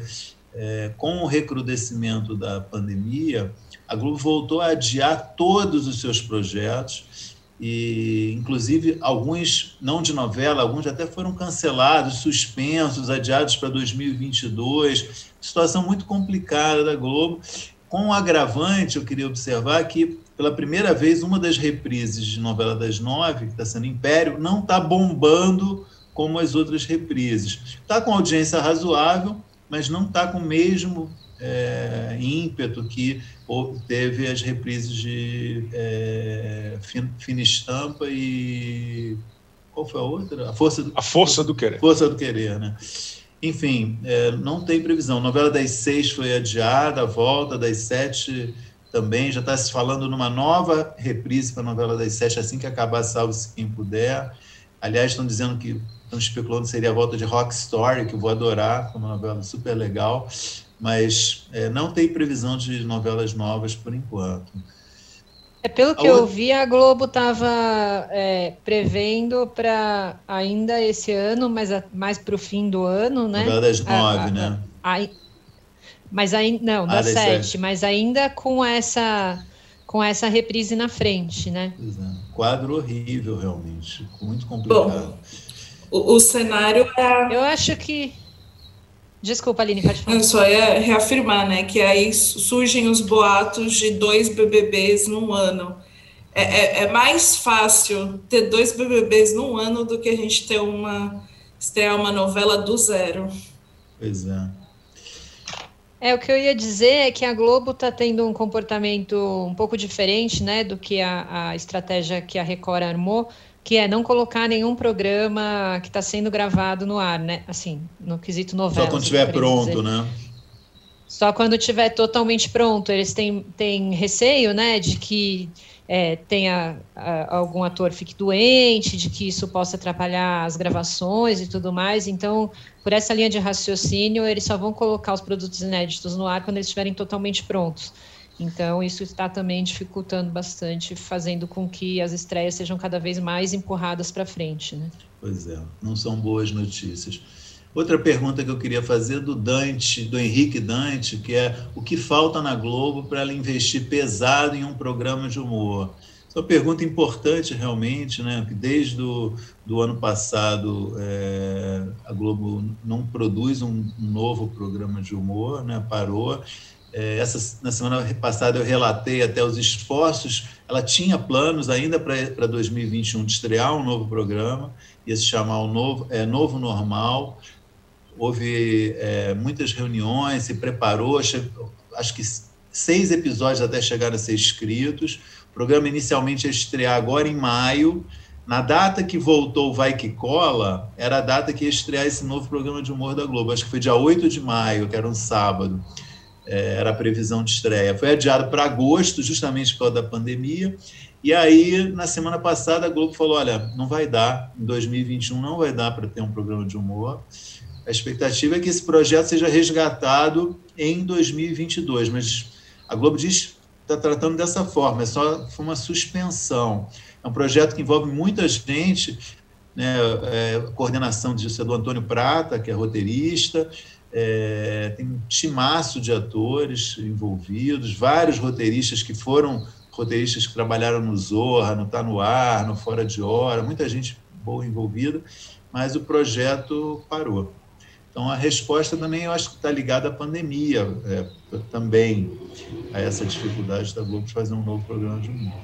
Speaker 2: é, com o recrudescimento da pandemia, a Globo voltou a adiar todos os seus projetos e inclusive alguns não de novela, alguns até foram cancelados, suspensos, adiados para 2022. Situação muito complicada da Globo. Com o agravante, eu queria observar que pela primeira vez uma das reprises de novela das nove, que está sendo Império, não está bombando como as outras reprises. Está com audiência razoável, mas não está com o mesmo é, ímpeto que teve as reprises de é, Fina Estampa e. Qual foi a outra?
Speaker 5: A Força do,
Speaker 2: a força
Speaker 5: do Querer.
Speaker 2: Força do Querer, né? Enfim, é, não tem previsão. A novela das seis foi adiada, a volta das sete também. Já está se falando numa nova reprise para a novela das sete, assim que acabar Salve-se Quem Puder. Aliás, estão dizendo que estão especulando seria a volta de Rock Story, que eu vou adorar, uma novela super legal mas é, não tem previsão de novelas novas por enquanto.
Speaker 4: É, pelo que a eu vi, a Globo estava é, prevendo para ainda esse ano, mas a, mais para o fim do ano, né?
Speaker 2: Novela das nove, a, a, né?
Speaker 4: mas ainda não, ah, das, das sete, sete, mas ainda com essa com essa reprise na frente, né?
Speaker 2: É. Quadro horrível, realmente, muito complicado. Bom,
Speaker 3: o, o cenário é.
Speaker 4: Eu acho que Desculpa, Aline, pode falar.
Speaker 3: Eu só ia reafirmar, né, que aí surgem os boatos de dois BBBs num ano. É, é, é, mais fácil ter dois BBBs num ano do que a gente ter uma estrear uma novela do zero.
Speaker 2: Pois é.
Speaker 4: É, o que eu ia dizer é que a Globo está tendo um comportamento um pouco diferente, né, do que a, a estratégia que a Record armou, que é não colocar nenhum programa que está sendo gravado no ar, né? Assim, no quesito novela.
Speaker 2: Só quando estiver pronto, dizer. né?
Speaker 4: Só quando estiver totalmente pronto. Eles têm, têm receio, né, de que é, tenha a, algum ator fique doente, de que isso possa atrapalhar as gravações e tudo mais. Então, por essa linha de raciocínio, eles só vão colocar os produtos inéditos no ar quando eles estiverem totalmente prontos. Então, isso está também dificultando bastante, fazendo com que as estreias sejam cada vez mais empurradas para frente. Né?
Speaker 2: Pois é, não são boas notícias. Outra pergunta que eu queria fazer do Dante, do Henrique Dante, que é o que falta na Globo para ela investir pesado em um programa de humor? Essa é uma pergunta importante realmente, né? Desde do, do ano passado é, a Globo não produz um, um novo programa de humor, né? Parou essa, na semana passada eu relatei até os esforços. Ela tinha planos ainda para 2021 de estrear um novo programa, ia se chamar o Novo, é, novo Normal. Houve é, muitas reuniões, se preparou, acho que seis episódios até chegar a ser escritos. O programa inicialmente ia estrear agora em maio. Na data que voltou Vai Que Cola, era a data que ia estrear esse novo programa de humor da Globo. Acho que foi dia 8 de maio, que era um sábado. É, era a previsão de estreia. Foi adiado para agosto, justamente por causa da pandemia. E aí, na semana passada, a Globo falou: olha, não vai dar, em 2021 não vai dar para ter um programa de humor. A expectativa é que esse projeto seja resgatado em 2022, mas a Globo diz está tratando dessa forma, é só foi uma suspensão. É um projeto que envolve muita gente, né, é, coordenação disso é do Antônio Prata, que é roteirista, é, tem um timaço de atores envolvidos, vários roteiristas que foram roteiristas que trabalharam no Zorra, no Tá No Ar, no Fora de Hora, muita gente boa envolvida, mas o projeto parou. Então, a resposta também, eu acho que está ligada à pandemia, é, também, a essa dificuldade da Globo de fazer um novo programa de humor.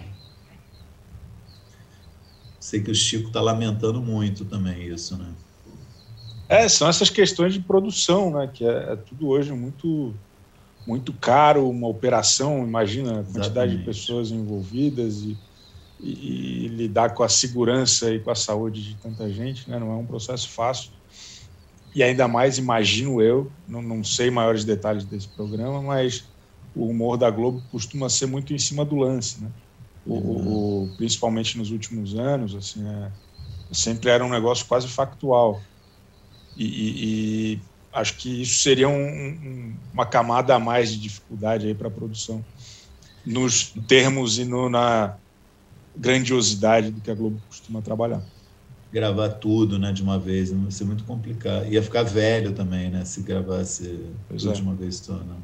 Speaker 2: Sei que o Chico está lamentando muito também isso, né?
Speaker 5: É, são essas questões de produção, né? Que é, é tudo hoje muito muito caro, uma operação, imagina a quantidade Exatamente. de pessoas envolvidas e, e, e, lidar com a segurança e com a saúde de tanta gente, né? Não é um processo fácil. E ainda mais, imagino eu, não, não sei maiores detalhes desse programa, mas o humor da Globo costuma ser muito em cima do lance, né? O, uhum. o, principalmente nos últimos anos, assim, é, sempre era um negócio quase factual. E, e, e acho que isso seria um, um, uma camada a mais de dificuldade aí para a produção, nos termos e no, na grandiosidade do que a Globo costuma trabalhar.
Speaker 2: Gravar tudo, né, de uma vez, não ia ser muito complicado. Ia ficar velho também, né, se gravasse pois tudo é. de uma vez só, não.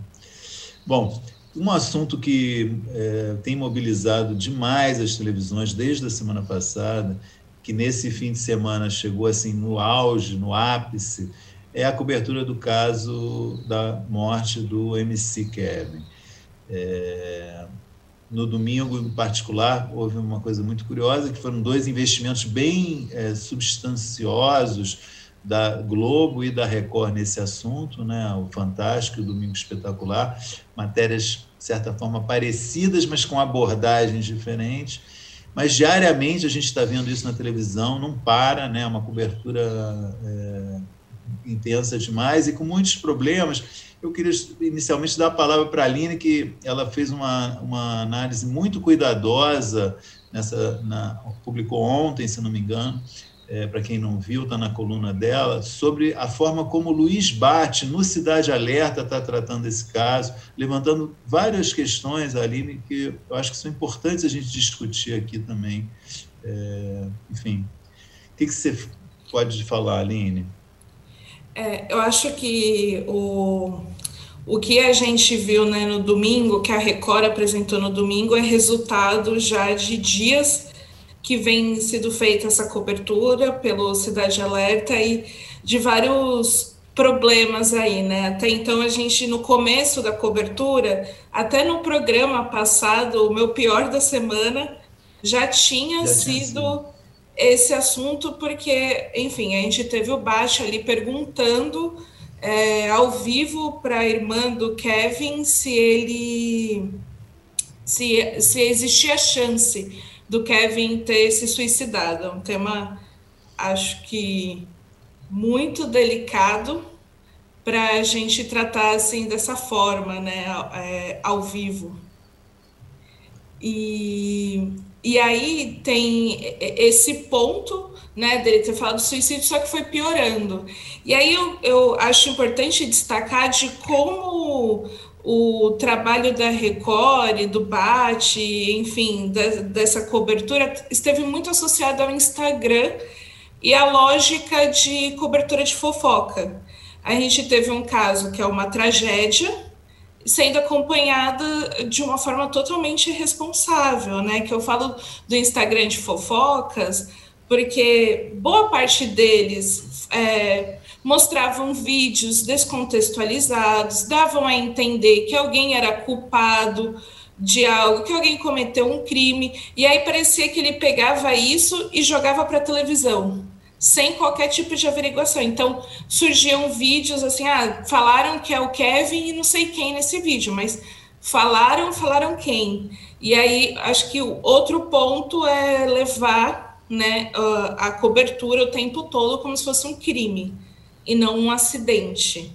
Speaker 2: Bom, um assunto que é, tem mobilizado demais as televisões desde a semana passada, que nesse fim de semana chegou assim no auge, no ápice, é a cobertura do caso da morte do MC Kevin. É, no domingo, em particular, houve uma coisa muito curiosa, que foram dois investimentos bem é, substanciosos da Globo e da Record nesse assunto, né? o Fantástico e o Domingo Espetacular, matérias, de certa forma, parecidas, mas com abordagens diferentes. Mas diariamente a gente está vendo isso na televisão, não para, né? uma cobertura é, intensa demais e com muitos problemas. Eu queria inicialmente dar a palavra para a Aline, que ela fez uma, uma análise muito cuidadosa, nessa, na, publicou ontem, se não me engano, é, para quem não viu, está na coluna dela, sobre a forma como Luiz Bate, no Cidade Alerta, está tratando esse caso, levantando várias questões, Aline, que eu acho que são importantes a gente discutir aqui também. É, enfim, o que, que você pode falar, Aline?
Speaker 3: É, eu acho que o, o que a gente viu né, no domingo, que a Record apresentou no domingo, é resultado já de dias que vem sido feita essa cobertura pelo Cidade Alerta e de vários problemas aí, né? Até então a gente no começo da cobertura, até no programa passado, o meu pior da semana já tinha já sido esse assunto, porque, enfim, a gente teve o Baixa ali perguntando é, ao vivo para a irmã do Kevin se ele. Se, se existia chance do Kevin ter se suicidado. É um tema, acho que, muito delicado para a gente tratar assim dessa forma, né, é, ao vivo. E e aí tem esse ponto, né, dele ter falado suicídio, só que foi piorando. E aí eu, eu acho importante destacar de como o trabalho da Record, do BAT, enfim, da, dessa cobertura, esteve muito associado ao Instagram e à lógica de cobertura de fofoca. A gente teve um caso que é uma tragédia, sendo acompanhada de uma forma totalmente irresponsável, né? Que eu falo do Instagram de fofocas, porque boa parte deles é, mostravam vídeos descontextualizados, davam a entender que alguém era culpado de algo, que alguém cometeu um crime, e aí parecia que ele pegava isso e jogava para a televisão sem qualquer tipo de averiguação. Então, surgiam vídeos assim, ah, falaram que é o Kevin e não sei quem nesse vídeo, mas falaram, falaram quem. E aí, acho que o outro ponto é levar né, a cobertura o tempo todo como se fosse um crime e não um acidente,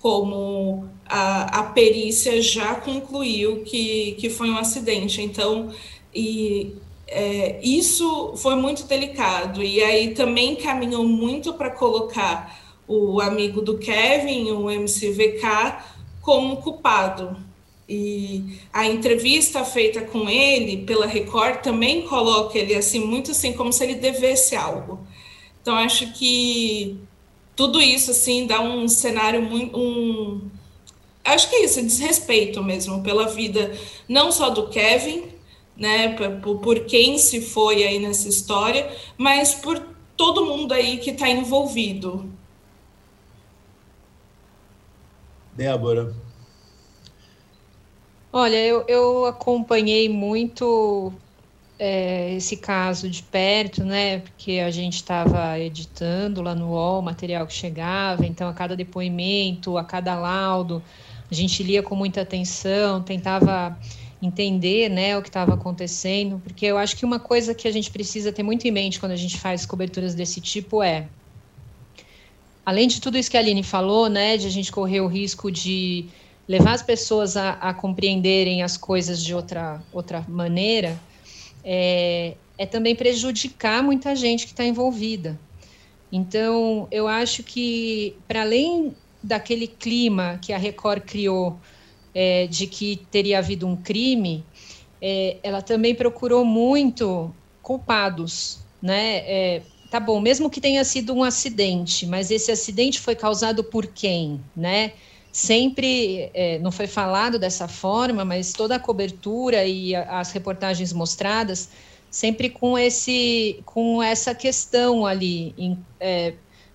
Speaker 3: como a, a perícia já concluiu que, que foi um acidente. Então, e é, isso foi muito delicado. E aí também caminhou muito para colocar o amigo do Kevin, o MCVK, como culpado. E a entrevista feita com ele pela Record também coloca ele assim muito assim como se ele devesse algo. Então acho que tudo isso assim dá um cenário muito um acho que é isso, desrespeito mesmo pela vida não só do Kevin, né, por, por quem se foi aí nessa história, mas por todo mundo aí que está envolvido.
Speaker 2: Débora.
Speaker 4: Olha, eu, eu acompanhei muito é, esse caso de perto, né? Porque a gente estava editando lá no UOL o material que chegava, então a cada depoimento, a cada laudo, a gente lia com muita atenção, tentava entender né, o que estava acontecendo, porque eu acho que uma coisa que a gente precisa ter muito em mente quando a gente faz coberturas desse tipo é, além de tudo isso que a Aline falou, né, de a gente correr o risco de levar as pessoas a, a compreenderem as coisas de outra, outra maneira, é, é também prejudicar muita gente que está envolvida. Então, eu acho que, para além daquele clima que a Record criou é, de que teria havido um crime, é, ela também procurou muito culpados, né? É, tá bom, mesmo que tenha sido um acidente, mas esse acidente foi causado por quem, né? Sempre é, não foi falado dessa forma, mas toda a cobertura e a, as reportagens mostradas sempre com esse com essa questão ali em, é,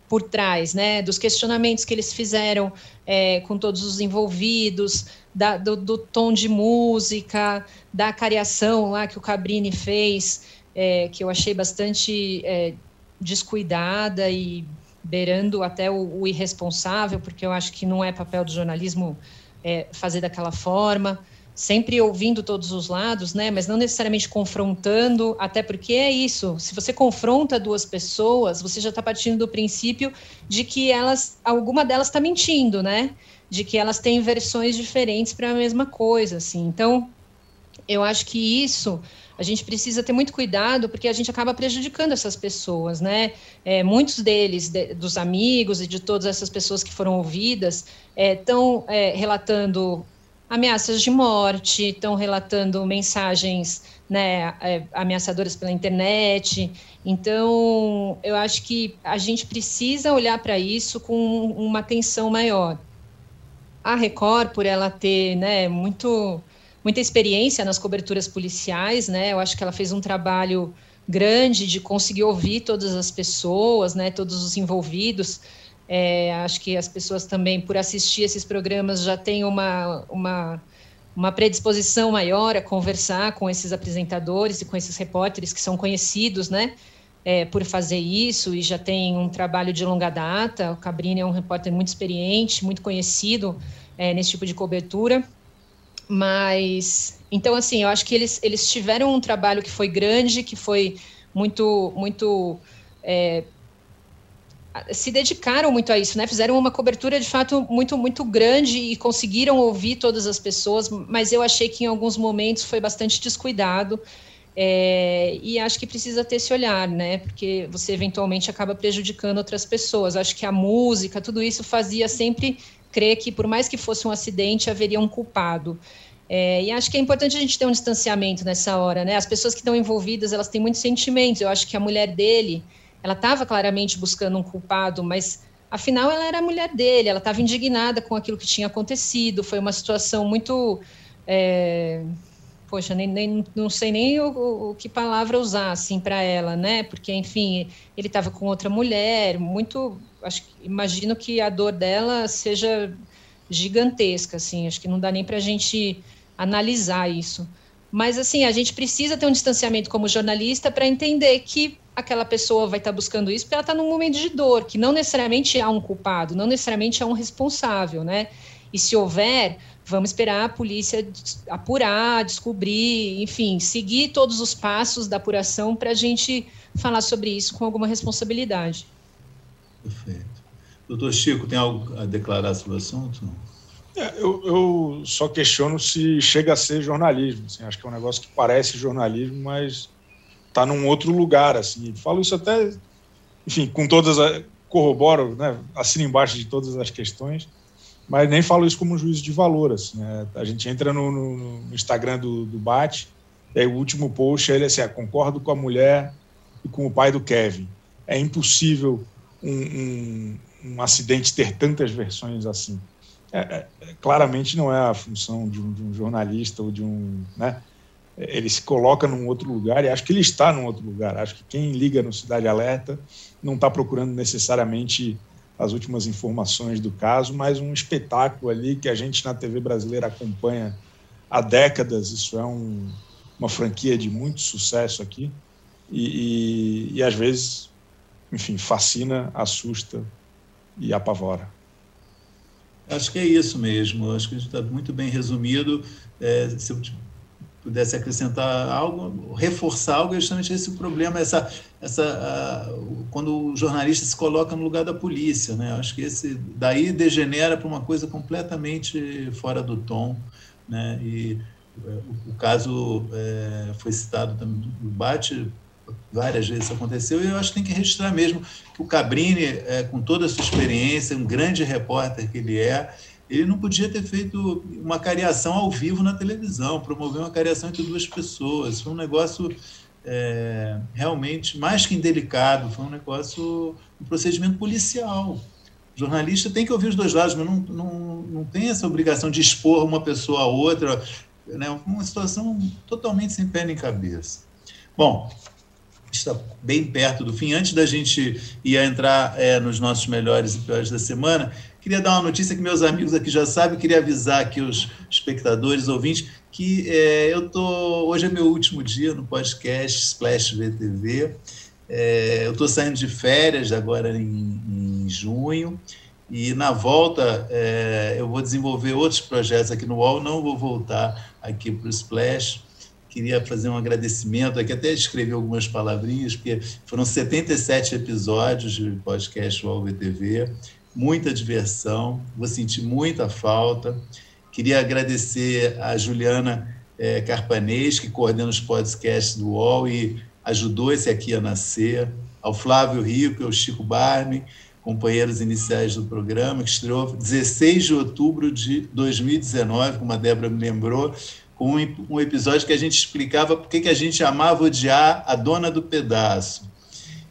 Speaker 4: por trás, né, dos questionamentos que eles fizeram é, com todos os envolvidos, da, do, do, tom de música, da cariação lá que o Cabrini fez, é, que eu achei bastante é, descuidada e beirando até o, o, irresponsável, porque eu acho que não é papel do jornalismo é, fazer daquela forma sempre ouvindo todos os lados, né? Mas não necessariamente confrontando, até porque é isso. Se você confronta duas pessoas, você já está partindo do princípio de que elas, alguma delas está mentindo, né? De que elas têm versões diferentes para a mesma coisa, assim. Então, eu acho que isso a gente precisa ter muito cuidado porque a gente acaba prejudicando essas pessoas, né? É, muitos deles, de, dos amigos e de todas essas pessoas que foram ouvidas, estão é, é, relatando ameaças de morte, estão relatando mensagens né, é, ameaçadoras pela internet. Então, eu acho que a gente precisa olhar para isso com uma atenção maior. A Record, por ela ter né, muito, muita experiência nas coberturas policiais, né, eu acho que ela fez um trabalho grande de conseguir ouvir todas as pessoas, né, todos os envolvidos. É, acho que as pessoas também, por assistir esses programas, já têm uma, uma, uma predisposição maior a conversar com esses apresentadores e com esses repórteres que são conhecidos, né? É, por fazer isso e já tem um trabalho de longa data. O Cabrini é um repórter muito experiente, muito conhecido é, nesse tipo de cobertura. Mas, então, assim, eu acho que eles, eles tiveram um trabalho que foi grande, que foi muito, muito é, se dedicaram muito a isso, né? Fizeram uma cobertura de fato muito muito grande e conseguiram ouvir todas as pessoas, mas eu achei que em alguns momentos foi bastante descuidado. É, e acho que precisa ter esse olhar, né? Porque você eventualmente acaba prejudicando outras pessoas. Acho que a música, tudo isso fazia sempre crer que, por mais que fosse um acidente, haveria um culpado. É, e acho que é importante a gente ter um distanciamento nessa hora, né? As pessoas que estão envolvidas, elas têm muitos sentimentos. Eu acho que a mulher dele, ela estava claramente buscando um culpado, mas afinal ela era a mulher dele, ela estava indignada com aquilo que tinha acontecido. Foi uma situação muito. É, poxa, nem, nem, não sei nem o, o que palavra usar assim para ela, né? Porque, enfim, ele estava com outra mulher, muito. Acho, imagino que a dor dela seja gigantesca, assim. Acho que não dá nem para a gente analisar isso. Mas, assim, a gente precisa ter um distanciamento como jornalista para entender que aquela pessoa vai estar tá buscando isso porque ela está num momento de dor, que não necessariamente há um culpado, não necessariamente há um responsável, né? E se houver, vamos esperar a polícia apurar, descobrir, enfim, seguir todos os passos da apuração para a gente falar sobre isso com alguma responsabilidade.
Speaker 2: Perfeito. Doutor Chico, tem algo a declarar sobre o assunto?
Speaker 5: É, eu, eu, só questiono se chega a ser jornalismo. Assim, acho que é um negócio que parece jornalismo, mas está num outro lugar, assim. Falo isso até, enfim, com todas as, corroboro, né, assino embaixo de todas as questões, mas nem falo isso como um juízo de valor, assim. Né? A gente entra no, no, Instagram do, do Bate, e aí o último post ele é assim, ah, concordo com a mulher e com o pai do Kevin. É impossível um, um, um acidente ter tantas versões assim. É, é, claramente não é a função de um, de um jornalista ou de um, né, ele se coloca num outro lugar e acho que ele está num outro lugar. Acho que quem liga no Cidade Alerta não está procurando necessariamente as últimas informações do caso, mas um espetáculo ali que a gente na TV brasileira acompanha há décadas. Isso é um, uma franquia de muito sucesso aqui e, e, e às vezes, enfim, fascina, assusta e apavora.
Speaker 2: Acho que é isso mesmo. Acho que está muito bem resumido. É, se eu pudesse acrescentar algo, reforçar algo, é justamente esse o problema, essa, essa, uh, quando o jornalista se coloca no lugar da polícia, né? Acho que esse daí degenera para uma coisa completamente fora do tom, né? E uh, o, o, caso uh, foi citado também no debate várias vezes aconteceu, e eu acho que tem que registrar mesmo que o Cabrini, é, com toda a sua experiência, um grande repórter que ele é, ele não podia ter feito uma cariação ao vivo na televisão, promover uma cariação entre duas pessoas. Foi um negócio é, realmente mais que indelicado, foi um negócio, um procedimento policial. O jornalista tem que ouvir os dois lados, mas não, não, não tem essa obrigação de expor uma pessoa a outra. Né? Uma situação totalmente sem pé nem cabeça. Bom, está bem perto do fim. Antes da gente ir entrar é, nos nossos melhores e piores da semana, queria dar uma notícia que meus amigos aqui já sabem, queria avisar aqui os espectadores, ouvintes, que é, eu tô hoje é meu último dia no podcast Splash VTV. É, eu estou saindo de férias agora em, em junho e na volta é, eu vou desenvolver outros projetos aqui no UOL, não vou voltar aqui para o Splash queria fazer um agradecimento aqui, até escrever algumas palavrinhas, porque foram 77 episódios de podcast UOL VTV, muita diversão, vou sentir muita falta. Queria agradecer a Juliana é, Carpanês, que coordena os podcasts do UOL e ajudou esse aqui a nascer, ao Flávio Rico e ao Chico Barney, companheiros iniciais do programa, que estreou 16 de outubro de 2019, como a Débora me lembrou, com um episódio que a gente explicava por que a gente amava odiar a dona do pedaço.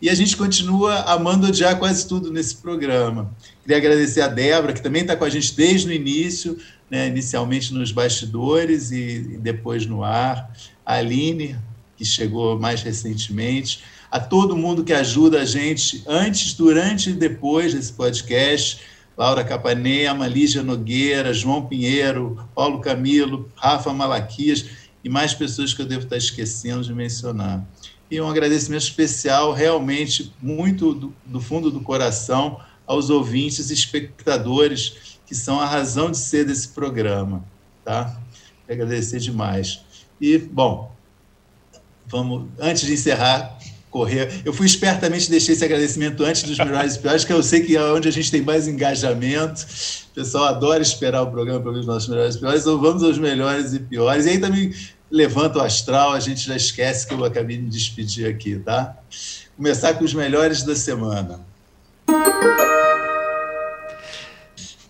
Speaker 2: E a gente continua amando odiar quase tudo nesse programa. Queria agradecer a Débora, que também está com a gente desde o início, né, inicialmente nos bastidores e, e depois no ar. A Aline, que chegou mais recentemente. A todo mundo que ajuda a gente antes, durante e depois desse podcast Laura Capanema, Lígia Nogueira, João Pinheiro, Paulo Camilo, Rafa Malaquias e mais pessoas que eu devo estar esquecendo de mencionar. E um agradecimento especial, realmente, muito do, do fundo do coração, aos ouvintes e espectadores que são a razão de ser desse programa. Tá? Agradecer demais. E, bom, vamos, antes de encerrar, correr. Eu fui espertamente deixei esse agradecimento antes dos melhores e piores, que eu sei que é onde a gente tem mais engajamento. O pessoal adora esperar o programa para ver os nossos melhores e piores, então vamos aos melhores e piores. E aí também levanta o astral, a gente já esquece que eu acabei de me despedir aqui, tá? Começar com os melhores da semana.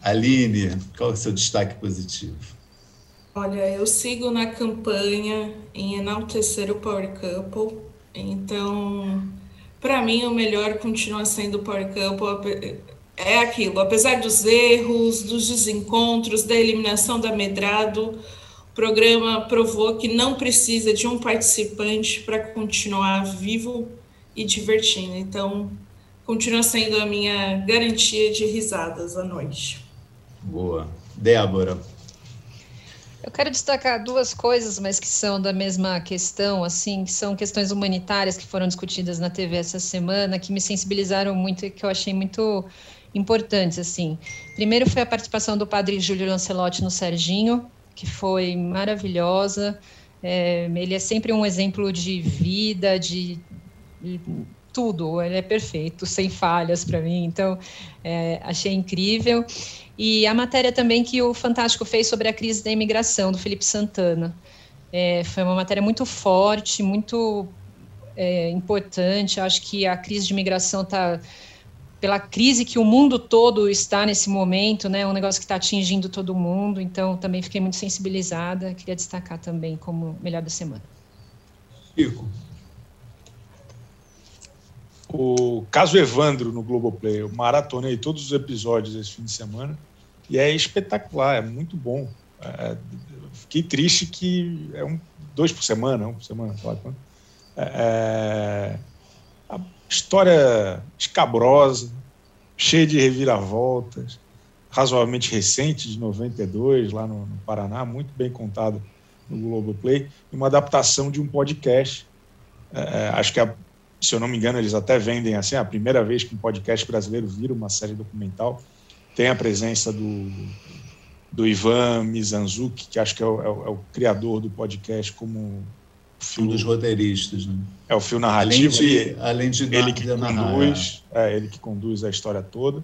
Speaker 2: Aline, qual é o seu destaque positivo?
Speaker 3: Olha, eu sigo na campanha em enaltecer o Power Couple então, para mim, o melhor continua sendo o Power Couple. É aquilo, apesar dos erros, dos desencontros, da eliminação da Medrado, programa provou que não precisa de um participante para continuar vivo e divertindo. Então, continua sendo a minha garantia de risadas à noite.
Speaker 2: Boa. Débora,
Speaker 4: eu quero destacar duas coisas, mas que são da mesma questão, assim, que são questões humanitárias que foram discutidas na TV essa semana, que me sensibilizaram muito e que eu achei muito importantes, assim. Primeiro foi a participação do padre Júlio Lancelotti no Serginho, que foi maravilhosa. É, ele é sempre um exemplo de vida, de, tudo. Ele é perfeito, sem falhas para mim. Então, é, achei incrível. E a matéria também que o Fantástico fez sobre a crise da imigração, do Felipe Santana. É, foi uma matéria muito forte, muito é, importante. Acho que a crise de imigração está pela crise que o mundo todo está nesse momento, né? Um negócio que está atingindo todo mundo. Então, também fiquei muito sensibilizada. Queria destacar também como melhor da semana.
Speaker 2: Chico.
Speaker 5: O caso Evandro no Globoplay. Eu maratonei todos os episódios esse fim de semana. E é espetacular, é muito bom. É, fiquei triste que é um dois por semana, um por semana, sei lá quanto. É, é história escabrosa, cheia de reviravoltas, razoavelmente recente, de 92, lá no, no Paraná, muito bem contada no Globoplay, e uma adaptação de um podcast. É, é, acho que, a, se eu não me engano, eles até vendem assim, a primeira vez que um podcast brasileiro vira uma série documental. Tem a presença do, do Ivan Mizanzuki, que acho que é o, é o, é o criador do podcast como
Speaker 2: fio, um dos roteiristas, né?
Speaker 5: É o fio narrativo.
Speaker 2: Além de, além de
Speaker 5: ele que conduz, é. ele que conduz a história toda.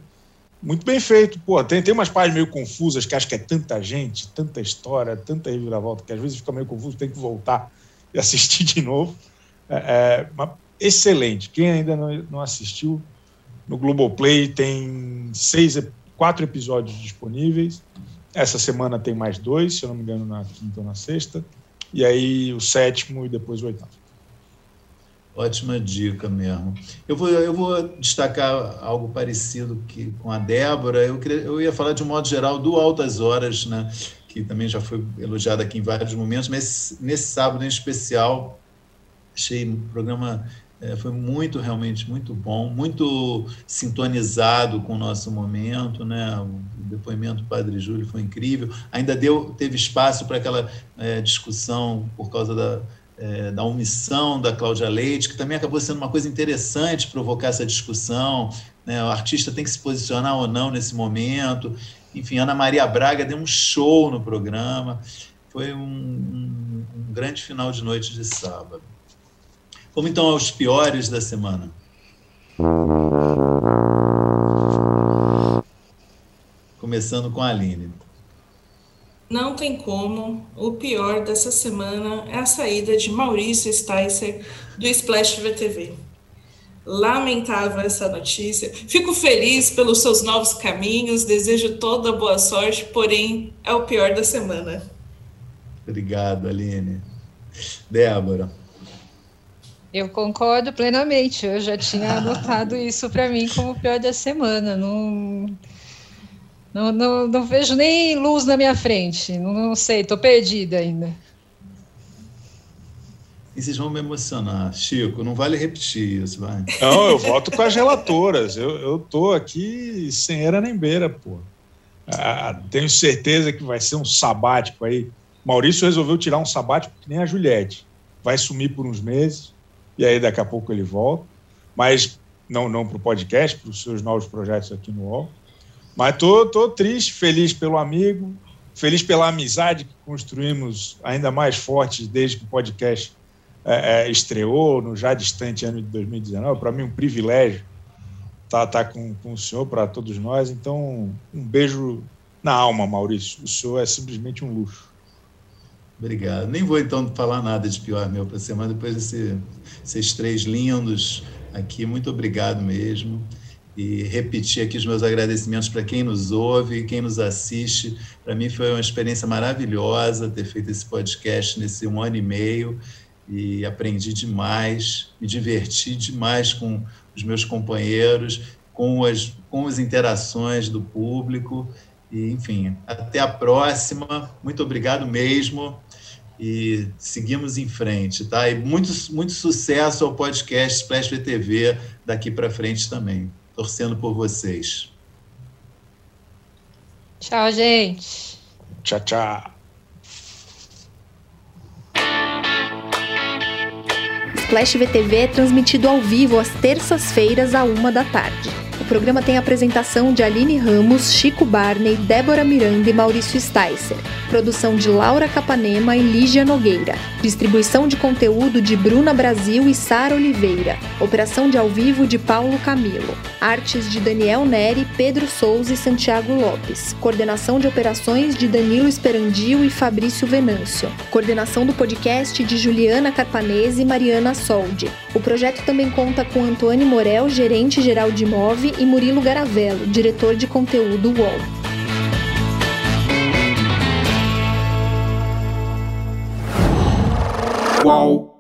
Speaker 5: Muito bem feito. Pô, tem, tem umas páginas meio confusas que acho que é tanta gente, tanta história, tanta reviravolta, que às vezes fica meio confuso, tem que voltar e assistir de novo. É, é, excelente. Quem ainda não, não assistiu, no Globoplay tem seis, quatro episódios disponíveis. Essa semana tem mais dois, se eu não me engano, na quinta ou na sexta. E aí o sétimo e depois o oitavo.
Speaker 2: Ótima dica mesmo. Eu vou, eu vou destacar algo parecido que, com a Débora. Eu, queria, eu ia falar de um modo geral do Altas Horas, né, que também já foi elogiado aqui em vários momentos, mas nesse sábado em especial, achei o programa é, foi muito, realmente, muito bom, muito sintonizado com o nosso momento, né? O depoimento do Padre Júlio foi incrível. Ainda deu, teve espaço para aquela é, discussão por causa da é, da omissão da Cláudia Leite, que também acabou sendo uma coisa interessante provocar essa discussão. Né? O artista tem que se posicionar ou não nesse momento. Enfim, Ana Maria Braga deu um show no programa. Foi um, um, um grande final de noite de sábado. Vamos então aos piores da semana. Começando com a Aline.
Speaker 3: Não tem como. O pior dessa semana é a saída de Maurício Sticer do Splash VTV. Lamentável essa notícia. Fico feliz pelos seus novos caminhos, desejo toda boa sorte, porém é o pior da semana.
Speaker 2: Obrigado, Aline. Débora.
Speaker 4: Eu concordo plenamente. Eu já tinha anotado isso para mim como o pior da semana. Não não, não, não vejo nem luz na minha frente. Não, não sei, estou perdida ainda.
Speaker 2: E vocês vão me emocionar. Chico, não vale repetir isso, vai.
Speaker 5: Não, eu voto com as relatoras. Eu, eu tô aqui sem era nem beira, pô. Ah, tenho certeza que vai ser um sabático aí. Maurício resolveu tirar um sabático que nem a Juliette. Vai sumir por uns meses e aí daqui a pouco ele volta. Mas não, não para o podcast, para os seus novos projetos aqui no UOL. Mas tô, tô triste, feliz pelo amigo, feliz pela amizade que construímos ainda mais forte desde que o podcast é, é, estreou no já distante ano de 2019. Para mim, um privilégio estar tá, tá com, com o senhor, para todos nós. Então, um beijo na alma, Maurício. O senhor é simplesmente um luxo.
Speaker 2: Obrigado. Nem vou então falar nada de pior meu para semana depois desses de três lindos aqui. Muito obrigado mesmo e repetir aqui os meus agradecimentos para quem nos ouve, quem nos assiste. Para mim foi uma experiência maravilhosa ter feito esse podcast nesse um ano e meio e aprendi demais, me diverti demais com os meus companheiros, com as, com as interações do público. E, enfim, até a próxima. Muito obrigado mesmo. E seguimos em frente, tá? E muito, muito sucesso ao podcast Splash VTV daqui para frente também torcendo por vocês.
Speaker 4: Tchau, gente.
Speaker 5: Tchau, tchau.
Speaker 1: Splash VTV é transmitido ao vivo às terças-feiras, à uma da tarde. O programa tem a apresentação de Aline Ramos, Chico Barney, Débora Miranda e Maurício Sticer. Produção de Laura Capanema e Lígia Nogueira. Distribuição de conteúdo de Bruna Brasil e Sara Oliveira. Operação de ao vivo de Paulo Camilo. Artes de Daniel Neri, Pedro Souza e Santiago Lopes. Coordenação de operações de Danilo Esperandio e Fabrício Venâncio. Coordenação do podcast de Juliana Carpanese e Mariana Soldi. O projeto também conta com Antônio Morel, gerente geral de Move, e Murilo Garavello, diretor de conteúdo UOL. Uau.